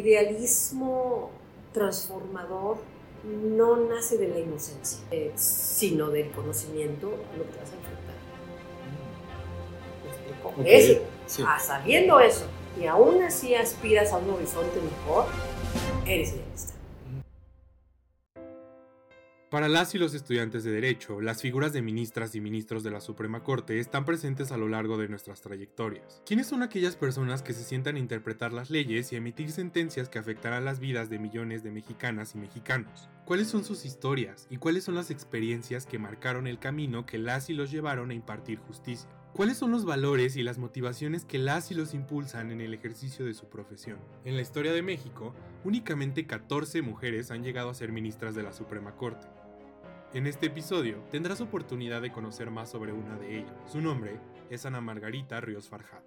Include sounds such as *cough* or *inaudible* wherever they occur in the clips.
idealismo transformador no nace de la inocencia, eh, sino del conocimiento a lo que vas a enfrentar. ¿Me explico? Es, ah, sabiendo eso, y aún así aspiras a un horizonte mejor, eres idealista. Para las y los estudiantes de Derecho, las figuras de ministras y ministros de la Suprema Corte están presentes a lo largo de nuestras trayectorias. ¿Quiénes son aquellas personas que se sientan a interpretar las leyes y emitir sentencias que afectarán las vidas de millones de mexicanas y mexicanos? ¿Cuáles son sus historias y cuáles son las experiencias que marcaron el camino que las y los llevaron a impartir justicia? ¿Cuáles son los valores y las motivaciones que las y los impulsan en el ejercicio de su profesión? En la historia de México, únicamente 14 mujeres han llegado a ser ministras de la Suprema Corte. En este episodio tendrás oportunidad de conocer más sobre una de ellas. Su nombre es Ana Margarita Ríos Farjat.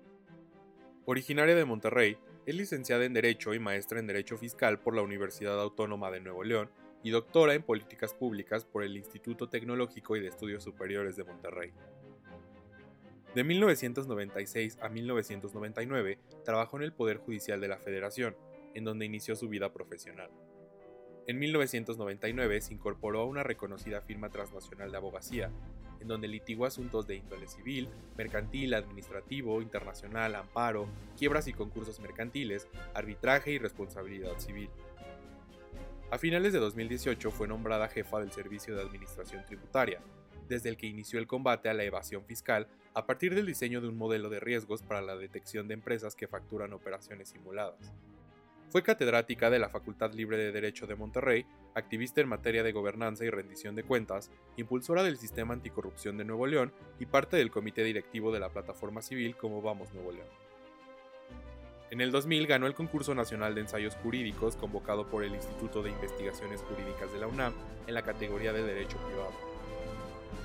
Originaria de Monterrey, es licenciada en Derecho y maestra en Derecho Fiscal por la Universidad Autónoma de Nuevo León y doctora en Políticas Públicas por el Instituto Tecnológico y de Estudios Superiores de Monterrey. De 1996 a 1999 trabajó en el Poder Judicial de la Federación, en donde inició su vida profesional. En 1999 se incorporó a una reconocida firma transnacional de abogacía, en donde litigó asuntos de índole civil, mercantil, administrativo, internacional, amparo, quiebras y concursos mercantiles, arbitraje y responsabilidad civil. A finales de 2018 fue nombrada jefa del Servicio de Administración Tributaria, desde el que inició el combate a la evasión fiscal a partir del diseño de un modelo de riesgos para la detección de empresas que facturan operaciones simuladas. Fue catedrática de la Facultad Libre de Derecho de Monterrey, activista en materia de gobernanza y rendición de cuentas, impulsora del Sistema Anticorrupción de Nuevo León y parte del comité directivo de la plataforma civil Como Vamos Nuevo León. En el 2000 ganó el concurso nacional de ensayos jurídicos convocado por el Instituto de Investigaciones Jurídicas de la UNAM en la categoría de Derecho Privado.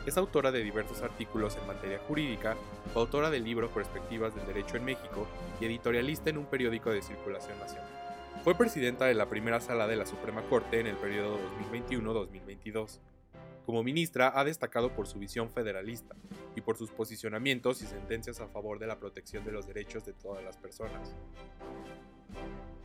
Es autora de diversos artículos en materia jurídica, autora del libro Perspectivas del Derecho en México y editorialista en un periódico de circulación nacional. Fue presidenta de la primera sala de la Suprema Corte en el periodo 2021-2022. Como ministra ha destacado por su visión federalista y por sus posicionamientos y sentencias a favor de la protección de los derechos de todas las personas.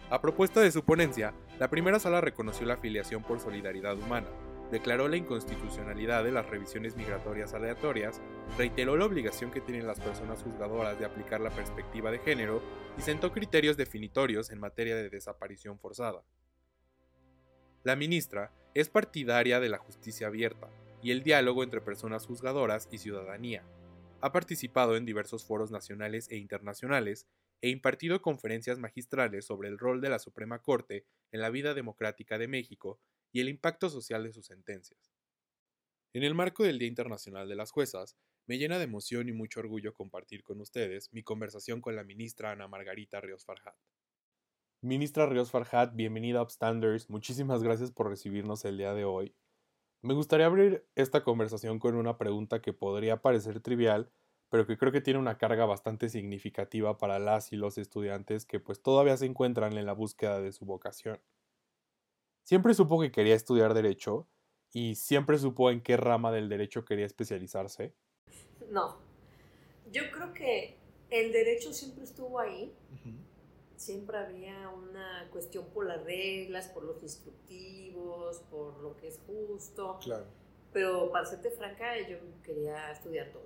A propuesta de su ponencia, la primera sala reconoció la afiliación por solidaridad humana, declaró la inconstitucionalidad de las revisiones migratorias aleatorias, reiteró la obligación que tienen las personas juzgadoras de aplicar la perspectiva de género y sentó criterios definitorios en materia de desaparición forzada. La ministra es partidaria de la justicia abierta y el diálogo entre personas juzgadoras y ciudadanía. Ha participado en diversos foros nacionales e internacionales e impartido conferencias magistrales sobre el rol de la Suprema Corte en la vida democrática de México y el impacto social de sus sentencias. En el marco del Día Internacional de las Juezas, me llena de emoción y mucho orgullo compartir con ustedes mi conversación con la ministra Ana Margarita Ríos Farhat. Ministra Ríos Farhat, bienvenida a Upstanders. Muchísimas gracias por recibirnos el día de hoy. Me gustaría abrir esta conversación con una pregunta que podría parecer trivial, pero que creo que tiene una carga bastante significativa para las y los estudiantes que pues todavía se encuentran en la búsqueda de su vocación. Siempre supo que quería estudiar derecho y siempre supo en qué rama del derecho quería especializarse. No, yo creo que el derecho siempre estuvo ahí. Siempre había una cuestión por las reglas, por los instructivos, por lo que es justo. Claro. Pero para serte franca, yo quería estudiar todo.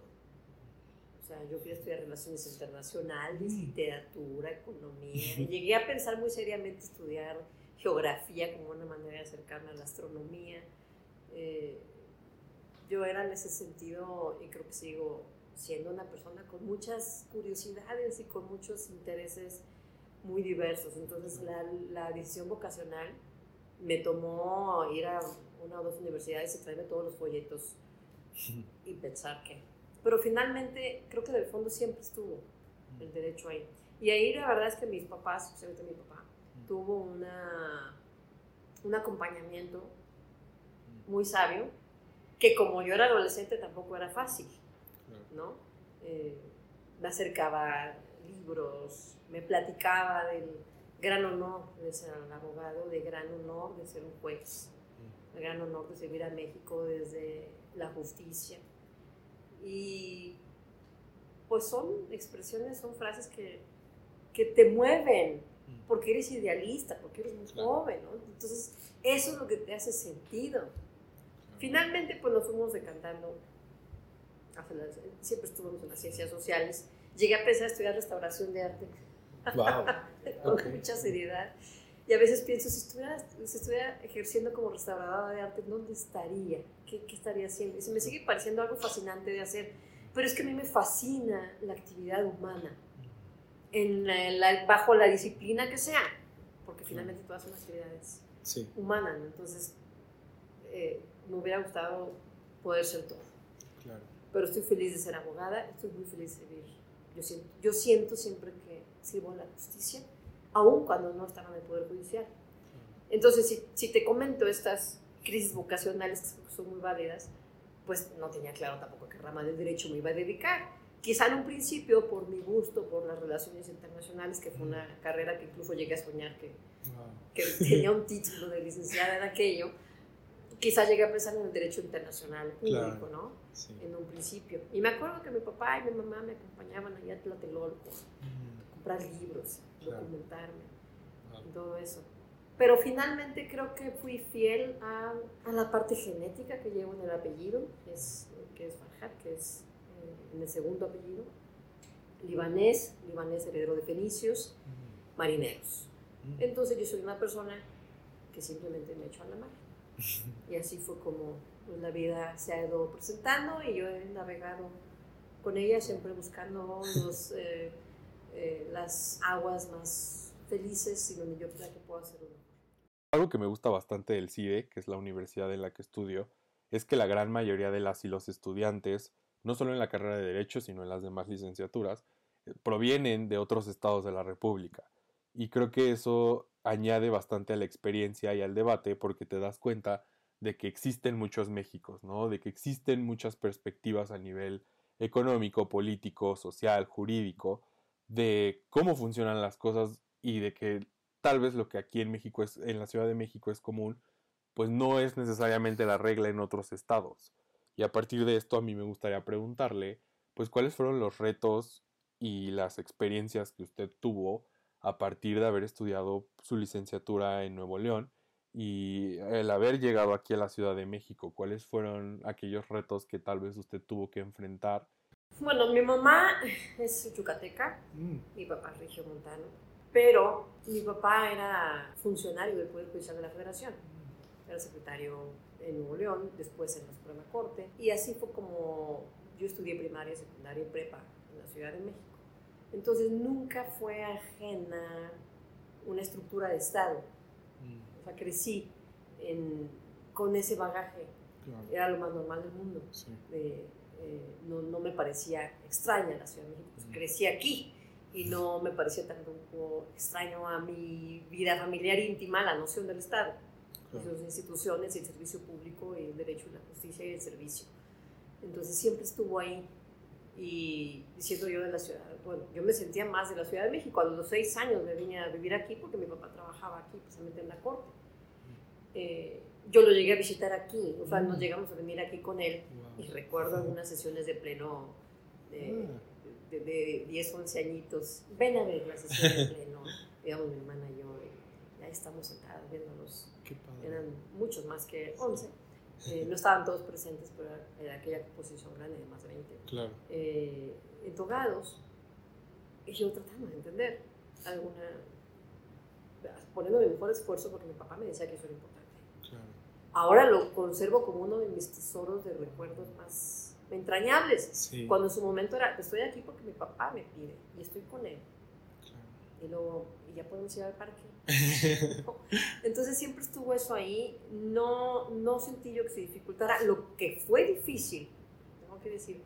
O sea, yo quería estudiar relaciones internacionales, mm. literatura, economía. Y *laughs* llegué a pensar muy seriamente estudiar geografía como una manera de acercarme a la astronomía. Eh, yo era en ese sentido, y creo que sigo siendo una persona con muchas curiosidades y con muchos intereses muy diversos. Entonces la, la decisión vocacional me tomó ir a una o dos universidades y traerme todos los folletos y pensar que... Pero finalmente creo que del fondo siempre estuvo el derecho ahí. Y ahí la verdad es que mis papás, especialmente mi papá, tuvo una, un acompañamiento muy sabio, que como yo era adolescente tampoco era fácil, ¿no? Eh, me acercaba libros, me platicaba del gran honor de ser un abogado, del gran honor de ser un juez, el gran honor de servir a México desde la justicia. Y pues son expresiones, son frases que, que te mueven, porque eres idealista, porque eres muy joven, ¿no? Entonces, eso es lo que te hace sentido. Finalmente, pues nos fuimos decantando, siempre estuvimos en las ciencias sociales, llegué a pensar estudiar restauración de arte, wow. *laughs* con mucha seriedad. Y a veces pienso, si estuviera, si estuviera ejerciendo como restauradora de arte, ¿dónde estaría? ¿Qué, ¿Qué, estaría haciendo? Y se me sigue pareciendo algo fascinante de hacer, pero es que a mí me fascina la actividad humana, en bajo la disciplina que sea, porque finalmente todas son actividades humanas, Entonces, eh, me hubiera gustado poder ser todo. Claro. Pero estoy feliz de ser abogada, estoy muy feliz de vivir. Yo siento, yo siento siempre que sirvo a la justicia aún cuando no estaba en el Poder Judicial. Entonces, si, si te comento estas crisis vocacionales que son muy válidas, pues no tenía claro tampoco qué rama del derecho me iba a dedicar. Quizá en un principio, por mi gusto por las relaciones internacionales, que fue una carrera que incluso llegué a soñar que, que *laughs* tenía un título de licenciada en aquello, quizá llegué a pensar en el derecho internacional público, ¿no? En un principio. Y me acuerdo que mi papá y mi mamá me acompañaban allá a Tlatelolco a comprar libros documentarme, todo eso. Pero finalmente creo que fui fiel a, a, la parte genética que llevo en el apellido, que es, que es Farhat, que es en el segundo apellido. Libanés, libanés heredero de fenicios, marineros. Entonces yo soy una persona que simplemente me echo a la mar. *laughs* Y así fue como pues, la vida se ha ido presentando y yo he navegado con ella siempre buscando los... *laughs* Eh, eh, las aguas más felices y donde yo crea que puedo hacerlo Algo que me gusta bastante del CIDE, que es la universidad en la que estudio, es que la gran mayoría de las y los estudiantes, no solo en la carrera de Derecho, sino en las demás licenciaturas, eh, provienen de otros estados de la República. Y creo que eso añade bastante a la experiencia y al debate porque te das cuenta de que existen muchos Méxicos, ¿no? De que existen muchas perspectivas a nivel económico, político, social, jurídico, de cómo funcionan las cosas y de que tal vez lo que aquí en México es, en la Ciudad de México es común, pues no es necesariamente la regla en otros estados. Y a partir de esto a mí me gustaría preguntarle, pues cuáles fueron los retos y las experiencias que usted tuvo a partir de haber estudiado su licenciatura en Nuevo León y el haber llegado aquí a la Ciudad de México. ¿Cuáles fueron aquellos retos que tal vez usted tuvo que enfrentar bueno, mi mamá es yucateca, mm. mi papá es regiomontano, pero mi papá era funcionario del Poder Judicial de la Federación. Era secretario en Nuevo León, después en la Suprema Corte, y así fue como yo estudié primaria, secundaria y prepa en la Ciudad de México. Entonces nunca fue ajena una estructura de Estado. Mm. O sea, crecí con ese bagaje. Era lo más normal del mundo. Eh, no, no, me parecía extraña la Ciudad de México. Pues, crecí aquí y no me parecía tampoco extraño a mi vida familiar íntima la noción del Estado, claro. las instituciones, el servicio público, el derecho y la justicia y el servicio. Entonces siempre estuvo ahí y siendo yo de la ciudad, bueno, yo me sentía más de la Ciudad de México. A los seis años me vine a vivir aquí porque mi papá trabajaba aquí, precisamente en la corte. Eh, yo lo llegué a visitar aquí, o sea, nos mm. llegamos a venir aquí con él y recuerdo algunas sesiones de pleno de, ah. de, 10, 11 añitos. Ven a ver la sesión de *laughs* pleno, digamos mi hermana y yo, ya estamos sentados viéndolos. Eran muchos más que 11. Eh, no estaban todos presentes, pero era aquella composición grande de más de 20. Claro. Eh, entogados, y yo tratando de entender alguna, poniendo mi mejor esfuerzo porque mi papá me decía que eso era importante ahora lo conservo como uno de mis tesoros de recuerdos más entrañables. Cuando en su momento era, estoy aquí porque mi papá me pide y estoy con él. Y luego, y ya podemos ir al parque. *laughs* Entonces siempre estuvo eso ahí. No, no sentí yo que se dificultara. Lo que fue difícil, tengo que decir,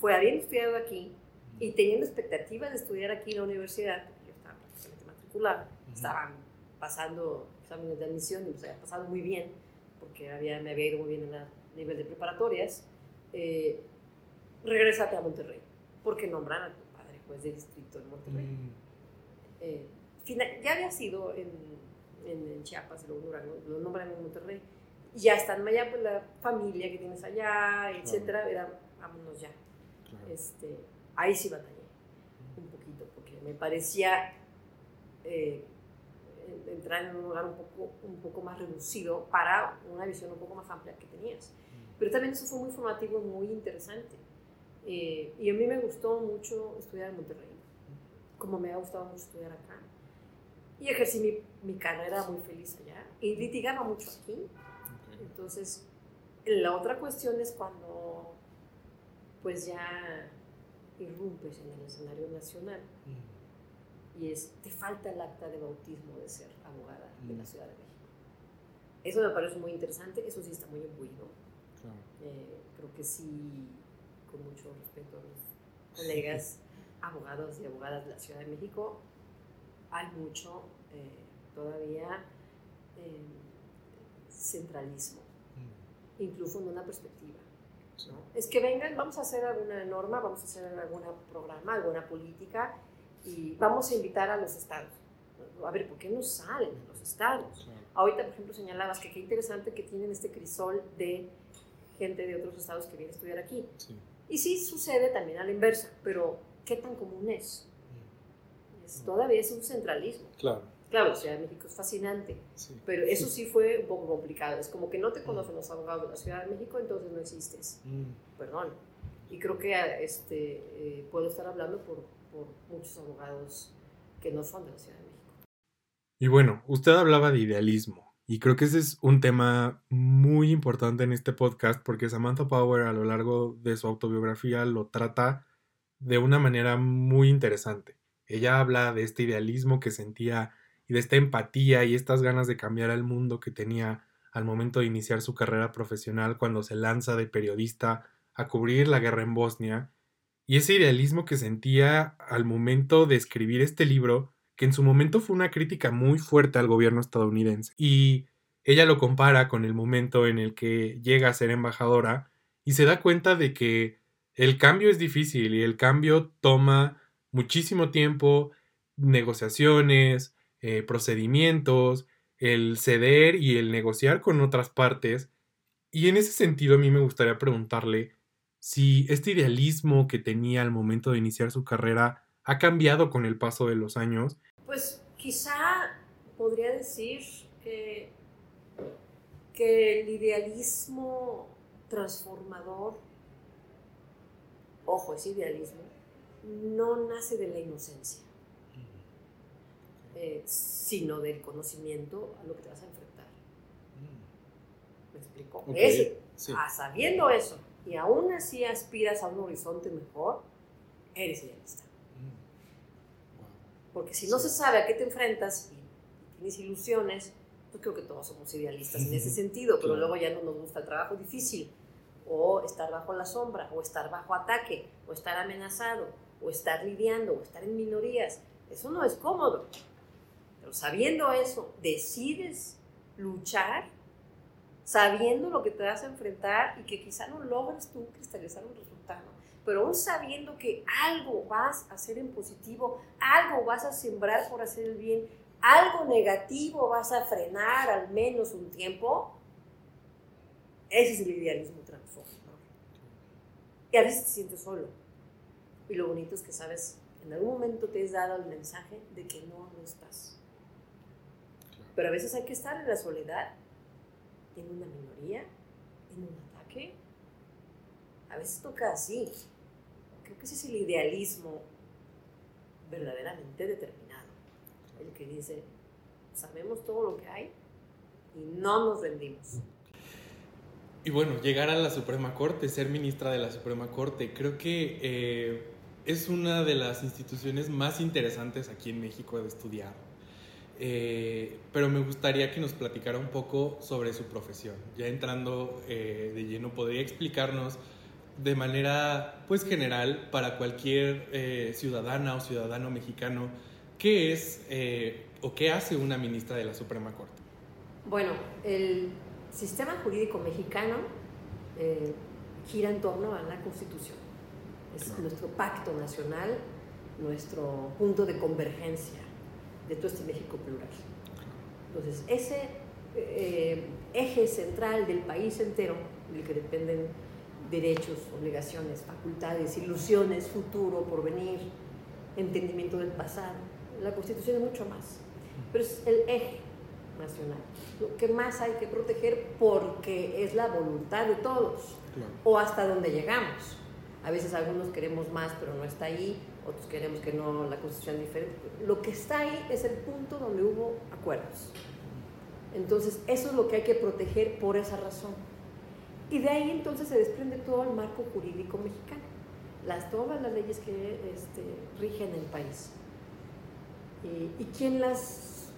fue habiendo estudiado aquí y teniendo expectativas de estudiar aquí en la universidad, porque yo estaba prácticamente matriculada, estaban pasando exámenes de admisión y se había pasado muy bien porque había, me había ido muy bien en el nivel de preparatorias, eh, regresate a Monterrey, porque nombran a tu padre juez de distrito en Monterrey. Mm. Eh, ya había sido en, en, Chiapas, luego Durango, lo nombran en Monterrey. Ya están allá, pues la familia que tienes allá, etcétera, era, vámonos ya. Este, ahí sí batallé un poquito, porque me parecía eh, entrar en un lugar un poco, un poco más reducido para una visión un poco más amplia que tenías. Pero también eso fue muy formativo y muy interesante. Eh, y a mí me gustó mucho estudiar en Monterrey, como me ha gustado mucho estudiar acá. Y ejercí mi, mi carrera muy feliz allá. Y litigaba mucho aquí. Entonces, la otra cuestión es cuando pues ya irrumpes en el escenario nacional y es, te falta el acta de bautismo de ser abogada de la Ciudad de México. Eso me parece muy interesante, eso sí está muy imbuido. Eh, creo que sí, con mucho respeto a mis colegas abogados y abogadas de la Ciudad de México, hay mucho eh, todavía eh, centralismo, incluso en una perspectiva. Es que vengan, vamos a hacer alguna norma, vamos a hacer algún programa, alguna política y vamos a invitar a los estados. A ver, ¿por qué no salen a los estados? Ahorita, por ejemplo, señalabas que qué interesante que tienen este crisol de gente de otros estados que viene a estudiar aquí. Y sí sucede también a la inversa, pero ¿qué tan común es? Es todavía es un centralismo. Claro. Claro, la Ciudad de México es fascinante, pero eso sí fue un poco complicado. Es como que no te mm. conocen los abogados de la Ciudad de México, entonces no existes. Mm. Perdón. Y creo que este, eh, puedo estar hablando por, por muchos abogados que no son de la Ciudad de México. Y bueno, usted hablaba de idealismo. Y creo que ese es un tema muy importante en este podcast porque Samantha Power a lo largo de su autobiografía lo trata de una manera muy interesante. Ella habla de este idealismo que sentía y de esta empatía y estas ganas de cambiar el mundo que tenía al momento de iniciar su carrera profesional cuando se lanza de periodista a cubrir la guerra en Bosnia y ese idealismo que sentía al momento de escribir este libro, que en su momento fue una crítica muy fuerte al gobierno estadounidense. Y ella lo compara con el momento en el que llega a ser embajadora y se da cuenta de que el cambio es difícil y el cambio toma muchísimo tiempo, negociaciones, eh, procedimientos, el ceder y el negociar con otras partes. Y en ese sentido a mí me gustaría preguntarle si este idealismo que tenía al momento de iniciar su carrera ha cambiado con el paso de los años. Pues quizá podría decir que, que el idealismo transformador, ojo, ese idealismo, no nace de la inocencia, eh, sino del conocimiento a lo que te vas a enfrentar. Mm. ¿Me explico? Ah, sabiendo eso, y aún así aspiras a un horizonte mejor, eres idealista. Mm. Porque si no se sabe a qué te enfrentas y, tienes ilusiones, pues creo que todos somos idealistas en ese *laughs* sentido, pero luego ya no nos gusta el trabajo difícil, o estar bajo la sombra, o estar bajo ataque, o estar amenazado, o estar lidiando, o estar en minorías. Eso no es cómodo. Pero sabiendo eso, decides luchar sabiendo lo que te vas a enfrentar y que quizá no logres tú cristalizar un resultado, pero aún sabiendo que algo vas a hacer en positivo, algo vas a sembrar por hacer el bien, algo negativo vas a frenar al menos un tiempo, ese es el idealismo transformador. Y a veces te sientes solo. Y lo bonito es que sabes, en algún momento te has dado el mensaje de que no, no estás. Pero a veces hay que estar en la soledad en una minoría, en un ataque. A veces toca así. Creo que ese es el idealismo verdaderamente determinado. El que dice, sabemos todo lo que hay y no nos rendimos. Y bueno, llegar a la Suprema Corte, ser ministra de la Suprema Corte, creo que eh, es una de las instituciones más interesantes aquí en México de estudiar eh, pero me gustaría que nos platicara un poco sobre su profesión. Ya entrando eh, de lleno, ¿podría explicarnos de manera pues general para cualquier eh, ciudadana o ciudadano mexicano qué es o qué hace una ministra de la Suprema Corte? Bueno, el sistema jurídico mexicano gira en torno a la Constitución. Es nuestro pacto nacional, nuestro punto de convergencia de todo este México plural. Entonces, ese eh, eje central del país entero, del que dependen derechos, obligaciones, facultades, ilusiones, futuro, porvenir, entendimiento del pasado, la Constitución es mucho más. pero es el eje nacional. Lo que más hay que proteger porque es la voluntad de todos o hasta donde llegamos. A veces algunos queremos más, pero no está ahí, otros queremos que no, la constitución diferente. Lo que está ahí es el punto donde hubo acuerdos. Entonces, eso es lo que hay que proteger por esa razón. Y de ahí entonces se desprende todo el marco jurídico mexicano, las, todas las leyes que este, rigen el país. Y, quién, las,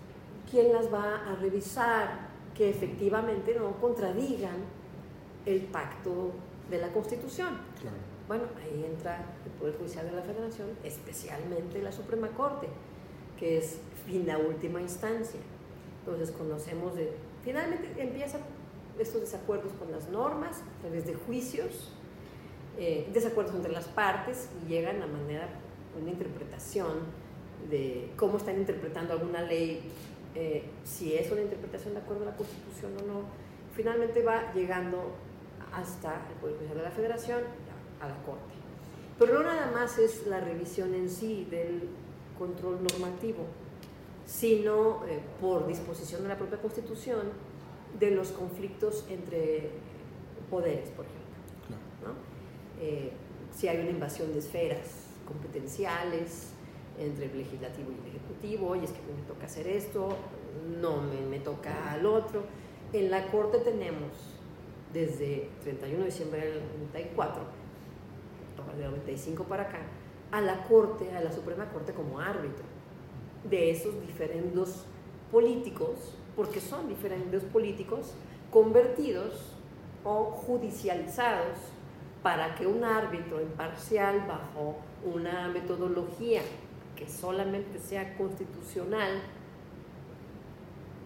quién las va a revisar que efectivamente no contradigan el pacto de la Constitución. Bueno, ahí entra el Poder Judicial de la Federación, especialmente la Suprema Corte, que es la última instancia. Entonces conocemos de... Finalmente empiezan estos desacuerdos con las normas, a través de juicios, eh, desacuerdos entre las partes y llegan a manera, una interpretación de cómo están interpretando alguna ley, eh, si es una interpretación de acuerdo a la Constitución o no. Finalmente va llegando hasta el Poder Judicial de la Federación, a la Corte. Pero no nada más es la revisión en sí del control normativo, sino eh, por disposición de la propia Constitución de los conflictos entre poderes, por ejemplo. Eh, si hay una invasión de esferas competenciales entre el legislativo y el ejecutivo, oye, es que me toca hacer esto, no me, me toca al otro. En la Corte tenemos desde 31 de diciembre del 94, del 95 para acá, a la Corte, a la Suprema Corte como árbitro de esos diferendos políticos, porque son diferendos políticos convertidos o judicializados para que un árbitro imparcial bajo una metodología que solamente sea constitucional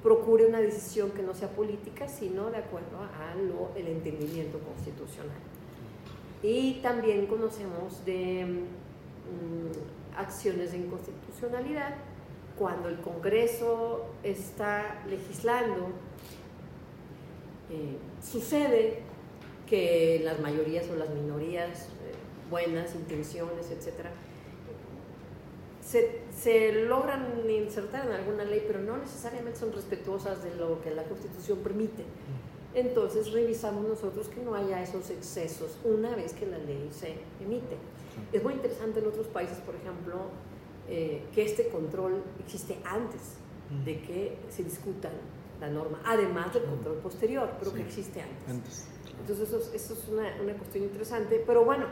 procure una decisión que no sea política, sino de acuerdo a lo, el entendimiento constitucional. Y también conocemos de mm, acciones de inconstitucionalidad cuando el Congreso está legislando. Eh, sucede que las mayorías o las minorías, eh, buenas intenciones, etcétera, se, logran insertar en alguna ley, pero no necesariamente son respetuosas de lo que la Constitución permite. Entonces revisamos nosotros que no haya esos excesos una vez que la ley se emite. Es muy interesante en otros países, por ejemplo, eh, que este control existe antes de que se discuta la norma, además del control posterior, pero que existe antes. Entonces eso, eso es una, una cuestión interesante, pero bueno,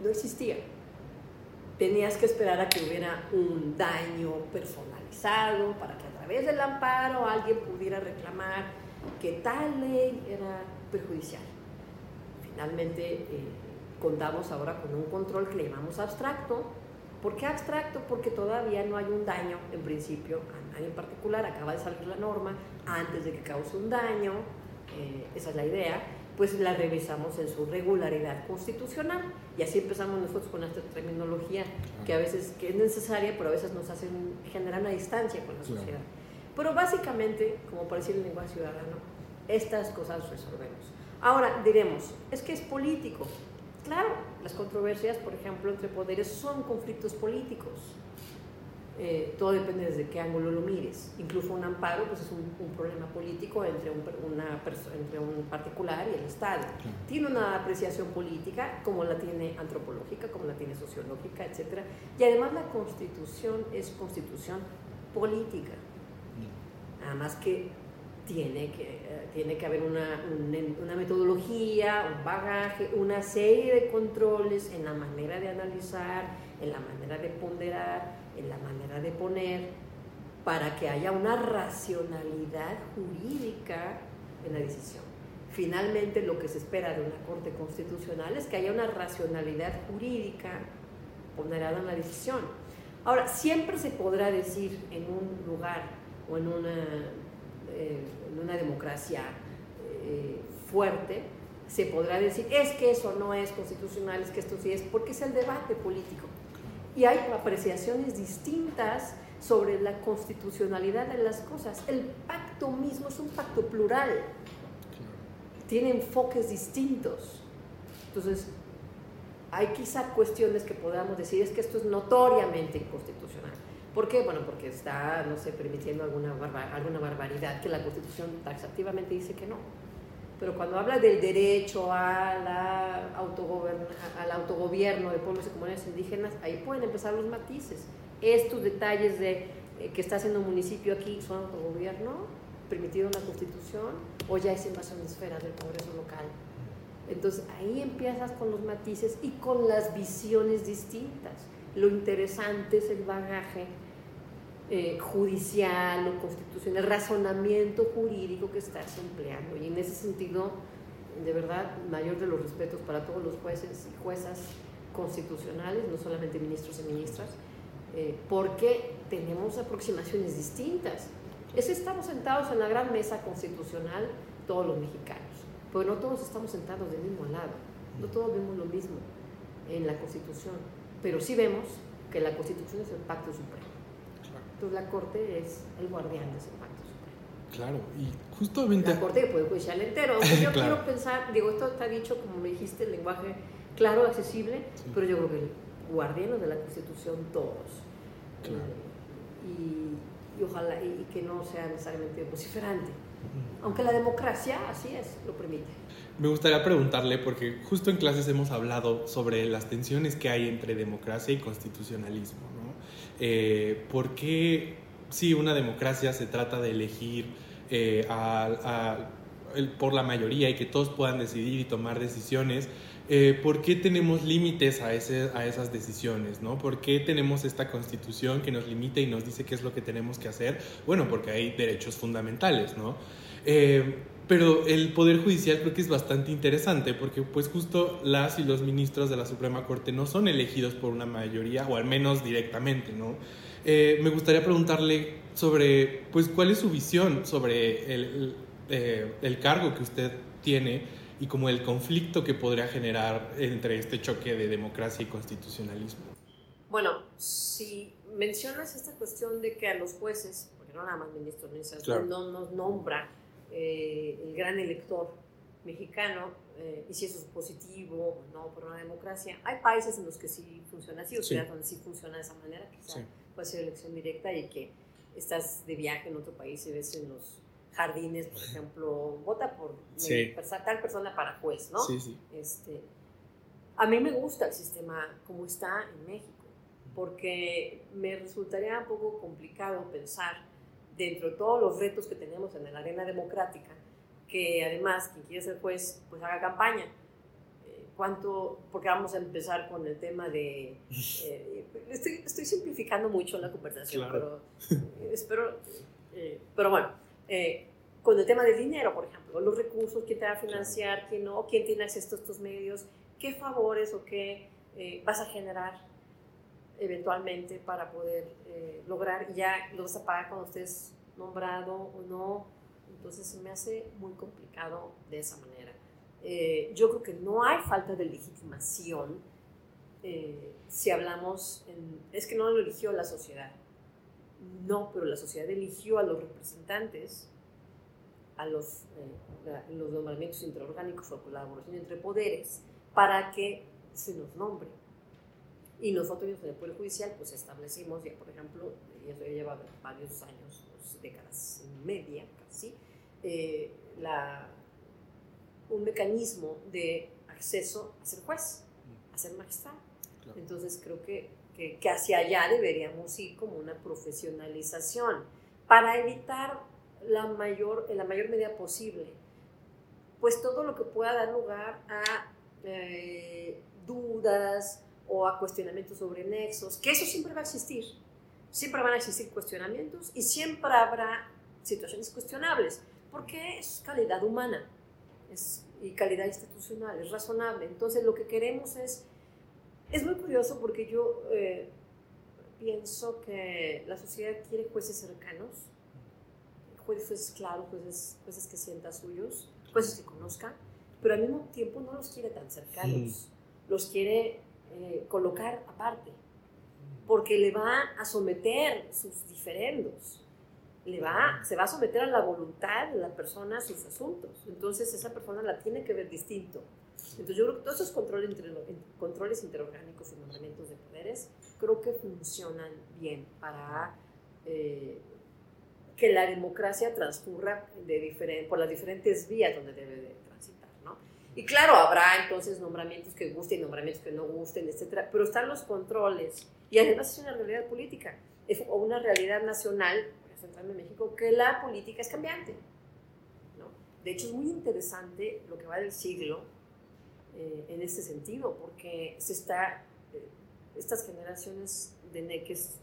no existía. Tenías que esperar a que hubiera un daño personalizado para que a través del amparo alguien pudiera reclamar que tal ley era perjudicial. Finalmente eh, contamos ahora con un control que le llamamos abstracto. ¿Por qué abstracto? Porque todavía no hay un daño en principio a nadie en particular, acaba de salir la norma antes de que cause un daño, eh, esa es la idea pues la revisamos en su regularidad constitucional. Y así empezamos nosotros con esta terminología que a veces que es necesaria, pero a veces nos hacen generar una distancia con la sociedad. Pero básicamente, como para decir el lenguaje ciudadano, estas cosas resolvemos. Ahora diremos, es que es político. Claro, las controversias, por ejemplo, entre poderes son conflictos políticos. Eh, todo depende desde qué ángulo lo mires. Incluso un amparo pues es un, problema político entre un, una entre un particular y el Estado. Tiene una apreciación política como la tiene antropológica, como la tiene sociológica, etc. Y además la constitución es constitución política. Nada más que tiene que, eh, tiene que haber una, una metodología, un bagaje, una serie de controles en la manera de analizar, en la manera de ponderar en la manera de poner para que haya una racionalidad jurídica en la decisión. Finalmente, lo que se espera de una Corte Constitucional es que haya una racionalidad jurídica ponderada en la decisión. Ahora, siempre se podrá decir en un lugar o en una, eh, en una democracia eh, fuerte, se podrá decir, es que eso no es constitucional, es que esto sí es, porque es el debate político y hay apreciaciones distintas sobre la constitucionalidad de las cosas. El pacto mismo es un pacto plural, tiene enfoques distintos. Entonces, hay quizá cuestiones que podamos decir, es que esto es notoriamente inconstitucional. ¿Por qué? Bueno, porque está, no sé, permitiendo alguna, alguna barbaridad que la Constitución taxativamente dice que no. Pero cuando habla del derecho a la al autogobierno de pueblos y comunidades indígenas, ahí pueden empezar los matices. Estos detalles de eh, que está haciendo un municipio aquí son autogobierno, permitido en la Constitución, o ya es invasión de esfera del Congreso local. Entonces ahí empiezas con los matices y con las visiones distintas. Lo interesante es el bagaje eh, judicial o constitucional, razonamiento jurídico que estás empleando. Y en ese sentido, de verdad, mayor de los respetos para todos los jueces y juezas constitucionales, no solamente ministros y ministras, eh, porque tenemos aproximaciones distintas. Es estamos sentados en la gran mesa constitucional todos los mexicanos, pero no todos estamos sentados del mismo lado, no todos vemos lo mismo en la Constitución, pero sí vemos que la Constitución es el pacto supremo la Corte es el guardián de ese pacto Claro, y justamente... La Corte que puede judicial entero. *laughs* yo quiero pensar, digo, esto está dicho, como me dijiste, en lenguaje claro, accesible, pero yo creo que el guardián de la Constitución todos. Claro. y, ojalá, y, que no sea necesariamente vociferante. Aunque la democracia, así es, lo permite. Me gustaría preguntarle, porque justo en clases hemos hablado sobre las tensiones que hay entre democracia y constitucionalismo. Eh, ¿Por qué si una democracia se trata de elegir eh, por la mayoría y que todos puedan decidir y tomar decisiones? Eh, ¿por qué tenemos límites a, a esas decisiones? ¿no? ¿Por qué tenemos esta constitución que nos limita y nos dice qué es lo que tenemos que hacer? Bueno, porque hay derechos fundamentales, ¿no? Pero el Poder Judicial creo que es bastante interesante porque pues justo las y los ministros de la Suprema Corte no son elegidos por una mayoría o al menos directamente, ¿no? Eh, me gustaría preguntarle sobre pues cuál es su visión sobre el, eh, el, cargo que usted tiene y como el conflicto que podría generar entre este choque de democracia y constitucionalismo. Bueno, si mencionas esta cuestión de que a los jueces, porque no nada más ministros, no nos nombra eh, el gran elector mexicano eh, y si eso es positivo o no por una democracia. Hay países en los que sí funciona así, o sea, donde sí funciona de esa manera, quizá puede ser elección directa y que estás de viaje en otro país y ves en los jardines, por ejemplo, vota por tal persona para juez, ¿no? Este, a mí me gusta el sistema como está en México, porque me resultaría un poco complicado pensar dentro de todos los retos que tenemos en la arena democrática, que además quien quiere ser juez, pues haga campaña. Eh, ¿Cuánto? Porque vamos a empezar con el tema de... *laughs* Eh, estoy, estoy, simplificando mucho la conversación, pero eh, espero... pero bueno, con el tema del dinero, por ejemplo, los recursos, quién te va a financiar, quién no, quién tiene acceso a estos medios, qué favores o qué vas a generar eventualmente para poder eh, lograr, ya lo vas a pagar cuando estés nombrado o no, entonces se me hace muy complicado de esa manera. Eh, yo creo que no hay falta de legitimación eh, si hablamos, en, es que no lo eligió la sociedad, no, pero la sociedad eligió a los representantes, a los, los nombramientos interorgánicos o colaboración entre poderes, para que se nos nombre y nosotros en el Poder Judicial pues establecimos ya, por ejemplo, y eso ya lleva varios años, pues, décadas y media casi, eh, la, un mecanismo de acceso a ser juez, a ser magistrado. Entonces creo que, que, que, hacia allá deberíamos ir como una profesionalización para evitar la mayor, en la mayor medida posible, pues todo lo que pueda dar lugar a eh, dudas, o a cuestionamientos sobre nexos, que eso siempre va a existir. Siempre van a existir cuestionamientos y siempre habrá situaciones cuestionables, porque es calidad humana es, y calidad institucional, es razonable. Entonces lo que queremos es, es muy curioso porque yo eh, pienso que la sociedad quiere jueces cercanos, jueces claros, jueces, jueces que sientan suyos, jueces que conozcan, pero al mismo tiempo no los quiere tan cercanos, los quiere eh, colocar aparte, porque le va a someter sus diferendos. le va, se va a someter a la voluntad de la persona a sus asuntos. Entonces esa persona la tiene que ver distinto. Entonces yo creo que todos esos controles, controles interorgánicos y nombramientos de poderes creo que funcionan bien para eh, que la democracia transcurra de por las diferentes vías donde debe. Y claro, habrá entonces nombramientos que gusten, nombramientos que no gusten, etc. Pero están los controles y además es una realidad política o una realidad nacional Central de México, que la política es cambiante. ¿no? De hecho, es muy interesante lo que va del siglo eh, en este sentido, porque se está, eh, estas generaciones de neques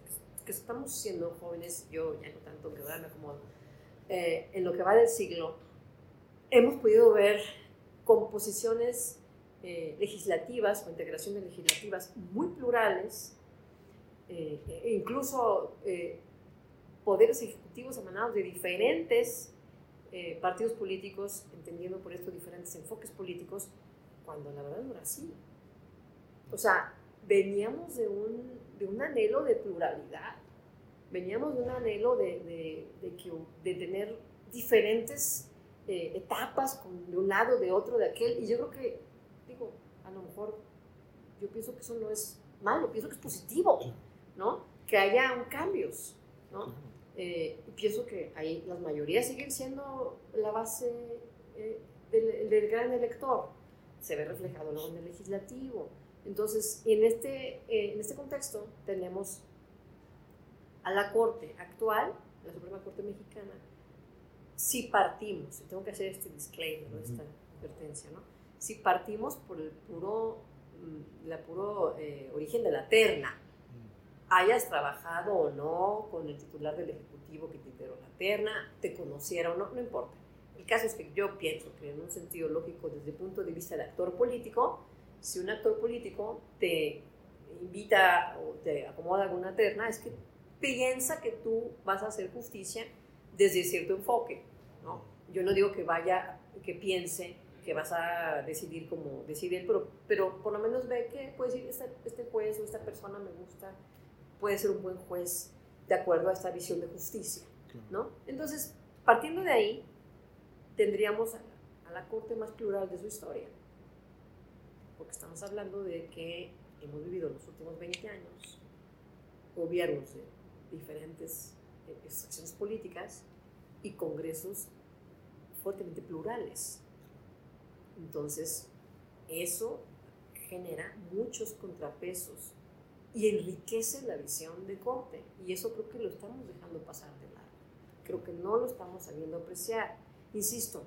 que estamos siendo jóvenes, yo ya no tanto, que ahora me acomodo, eh, en lo que va del siglo, hemos podido ver composiciones legislativas o integraciones legislativas muy plurales, e incluso poderes ejecutivos emanados de diferentes eh, partidos políticos, entendiendo por esto diferentes enfoques políticos, cuando la verdad no era así. O sea, veníamos de un, de un anhelo de pluralidad, veníamos de un anhelo de, de, de tener diferentes eh, etapas de un lado, de otro, de aquel, y yo creo que, digo, a lo mejor yo pienso que eso no es malo, pienso que es positivo, ¿no? Que haya cambios, ¿no? Eh, pienso que ahí las mayorías siguen siendo la base eh, del, gran elector. Se ve reflejado luego en el legislativo. Entonces, en este, eh, en este contexto tenemos a la Corte actual, la Suprema Corte Mexicana, si partimos, y tengo que hacer este disclaimer, esta advertencia, ¿no? si partimos por el puro, mm, la puro origen de la terna, hayas trabajado o no con el titular del Ejecutivo que te integró la terna, te conociera o no, no importa. El caso es que yo pienso que en un sentido lógico, desde el punto de vista del actor político, si un actor político te invita o te acomoda alguna terna, es que piensa que tú vas a hacer justicia desde cierto enfoque. ¿No? Yo no digo que vaya, que piense que vas a decidir como decide pero, pero por lo menos ve que puede decir, este, este juez o esta persona me gusta, puede ser un buen juez de acuerdo a esta visión de justicia, ¿no? Entonces, partiendo de ahí, tendríamos a, la corte más plural de su historia, porque estamos hablando de que hemos vivido los últimos 20 años gobiernos de diferentes eh, extracciones políticas y congresos fuertemente plurales. Entonces, eso genera muchos contrapesos y enriquece la visión de corte. Y eso creo que lo estamos dejando pasar de lado. Creo que no lo estamos sabiendo apreciar. Insisto,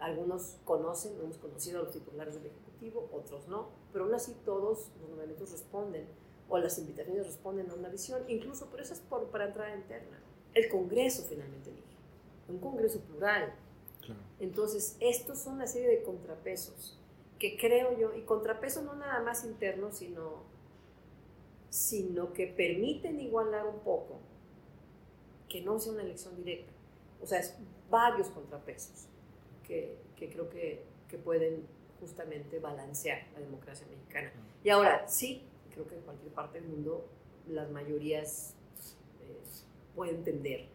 algunos conocen, hemos conocido a los titulares del Ejecutivo, otros no, pero aún así todos los nombramientos responden o las invitaciones responden a una visión, incluso por eso es por, para entrada interna. El Congreso finalmente elige, un Congreso plural. Entonces, estos son una serie de contrapesos que creo yo, y contrapesos no nada más internos, sino sino que permiten igualar un poco que no sea una elección directa. O sea, es varios contrapesos que, que creo que, que, pueden justamente balancear la democracia mexicana. Y ahora, sí, creo que en cualquier parte del mundo las mayorías pueden tender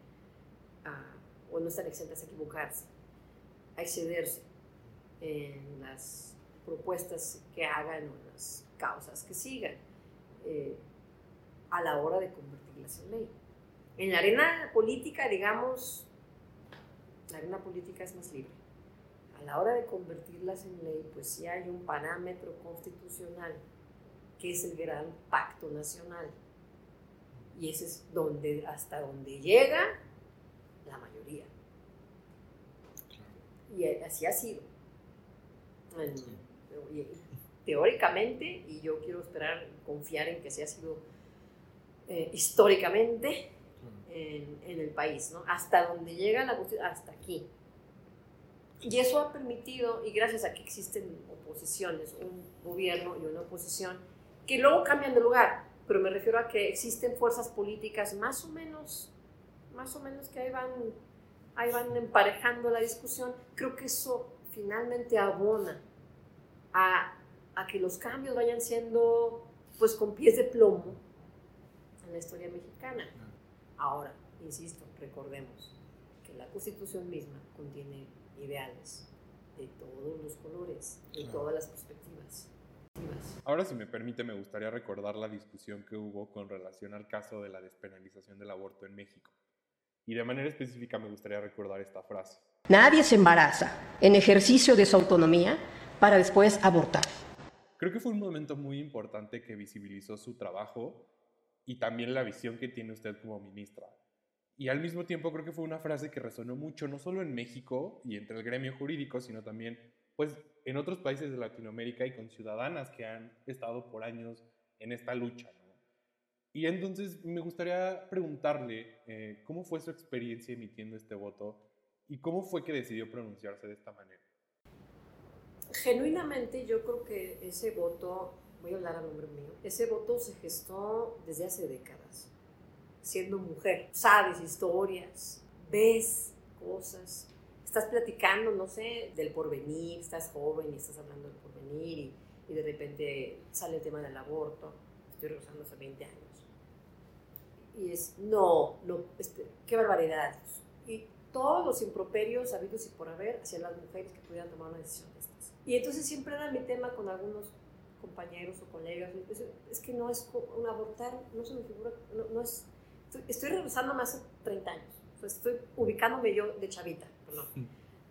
a, o no están exentas a equivocarse, a excederse en las propuestas que hagan o las causas que sigan. Eh, a la hora de convertirlas en ley. En la arena política, digamos, la arena política es más libre. A la hora de convertirlas en ley, pues sí hay un parámetro constitucional, que es el gran pacto nacional. Y ese es donde, hasta donde llega la mayoría. Y así ha sido teóricamente, y yo quiero esperar, confiar en que así ha sido eh, históricamente en, en, el país, ¿no? Hasta donde llega la justicia, hasta aquí. Y eso ha permitido, y gracias a que existen oposiciones, un gobierno y una oposición, que luego cambian de lugar, pero me refiero a que existen fuerzas políticas más o menos, más o menos que ahí van, ahí van emparejando la discusión, creo que eso finalmente abona a a que los cambios vayan siendo pues con pies de plomo en la historia mexicana. Ahora, insisto, recordemos que la Constitución misma contiene ideales de todos los colores, de todas las perspectivas. Ahora, si me permite, me gustaría recordar la discusión que hubo con relación al caso de la despenalización del aborto en México. Y de manera específica me gustaría recordar esta frase. Nadie se embaraza en ejercicio de su autonomía para después abortar. Creo que fue un momento muy importante que visibilizó su trabajo y también la visión que tiene usted como ministra. Y al mismo tiempo creo que fue una frase que resonó mucho, no solo en México y entre el gremio jurídico, sino también pues, en otros países de Latinoamérica y con ciudadanas que han estado por años en esta lucha. Y entonces me gustaría preguntarle eh, cómo fue su experiencia emitiendo este voto y cómo fue que decidió pronunciarse de esta manera. Genuinamente yo creo que ese voto, voy a hablar a nombre mío, ese voto se gestó desde hace décadas siendo mujer. Sabes historias, ves cosas, estás platicando, no sé, del porvenir, estás joven y estás hablando del porvenir y, y de repente sale el tema del aborto. Estoy regresando hace 20 años. Y es, no, no, qué barbaridad. Y todos los improperios habidos y por haber hacia las mujeres que pudieran tomar una decisión de estas. Y entonces siempre era mi tema con algunos compañeros o colegas, es que no es un abortar, no se me figura, no, no es estoy, regresando más hace 30 años. estoy ubicándome yo de chavita.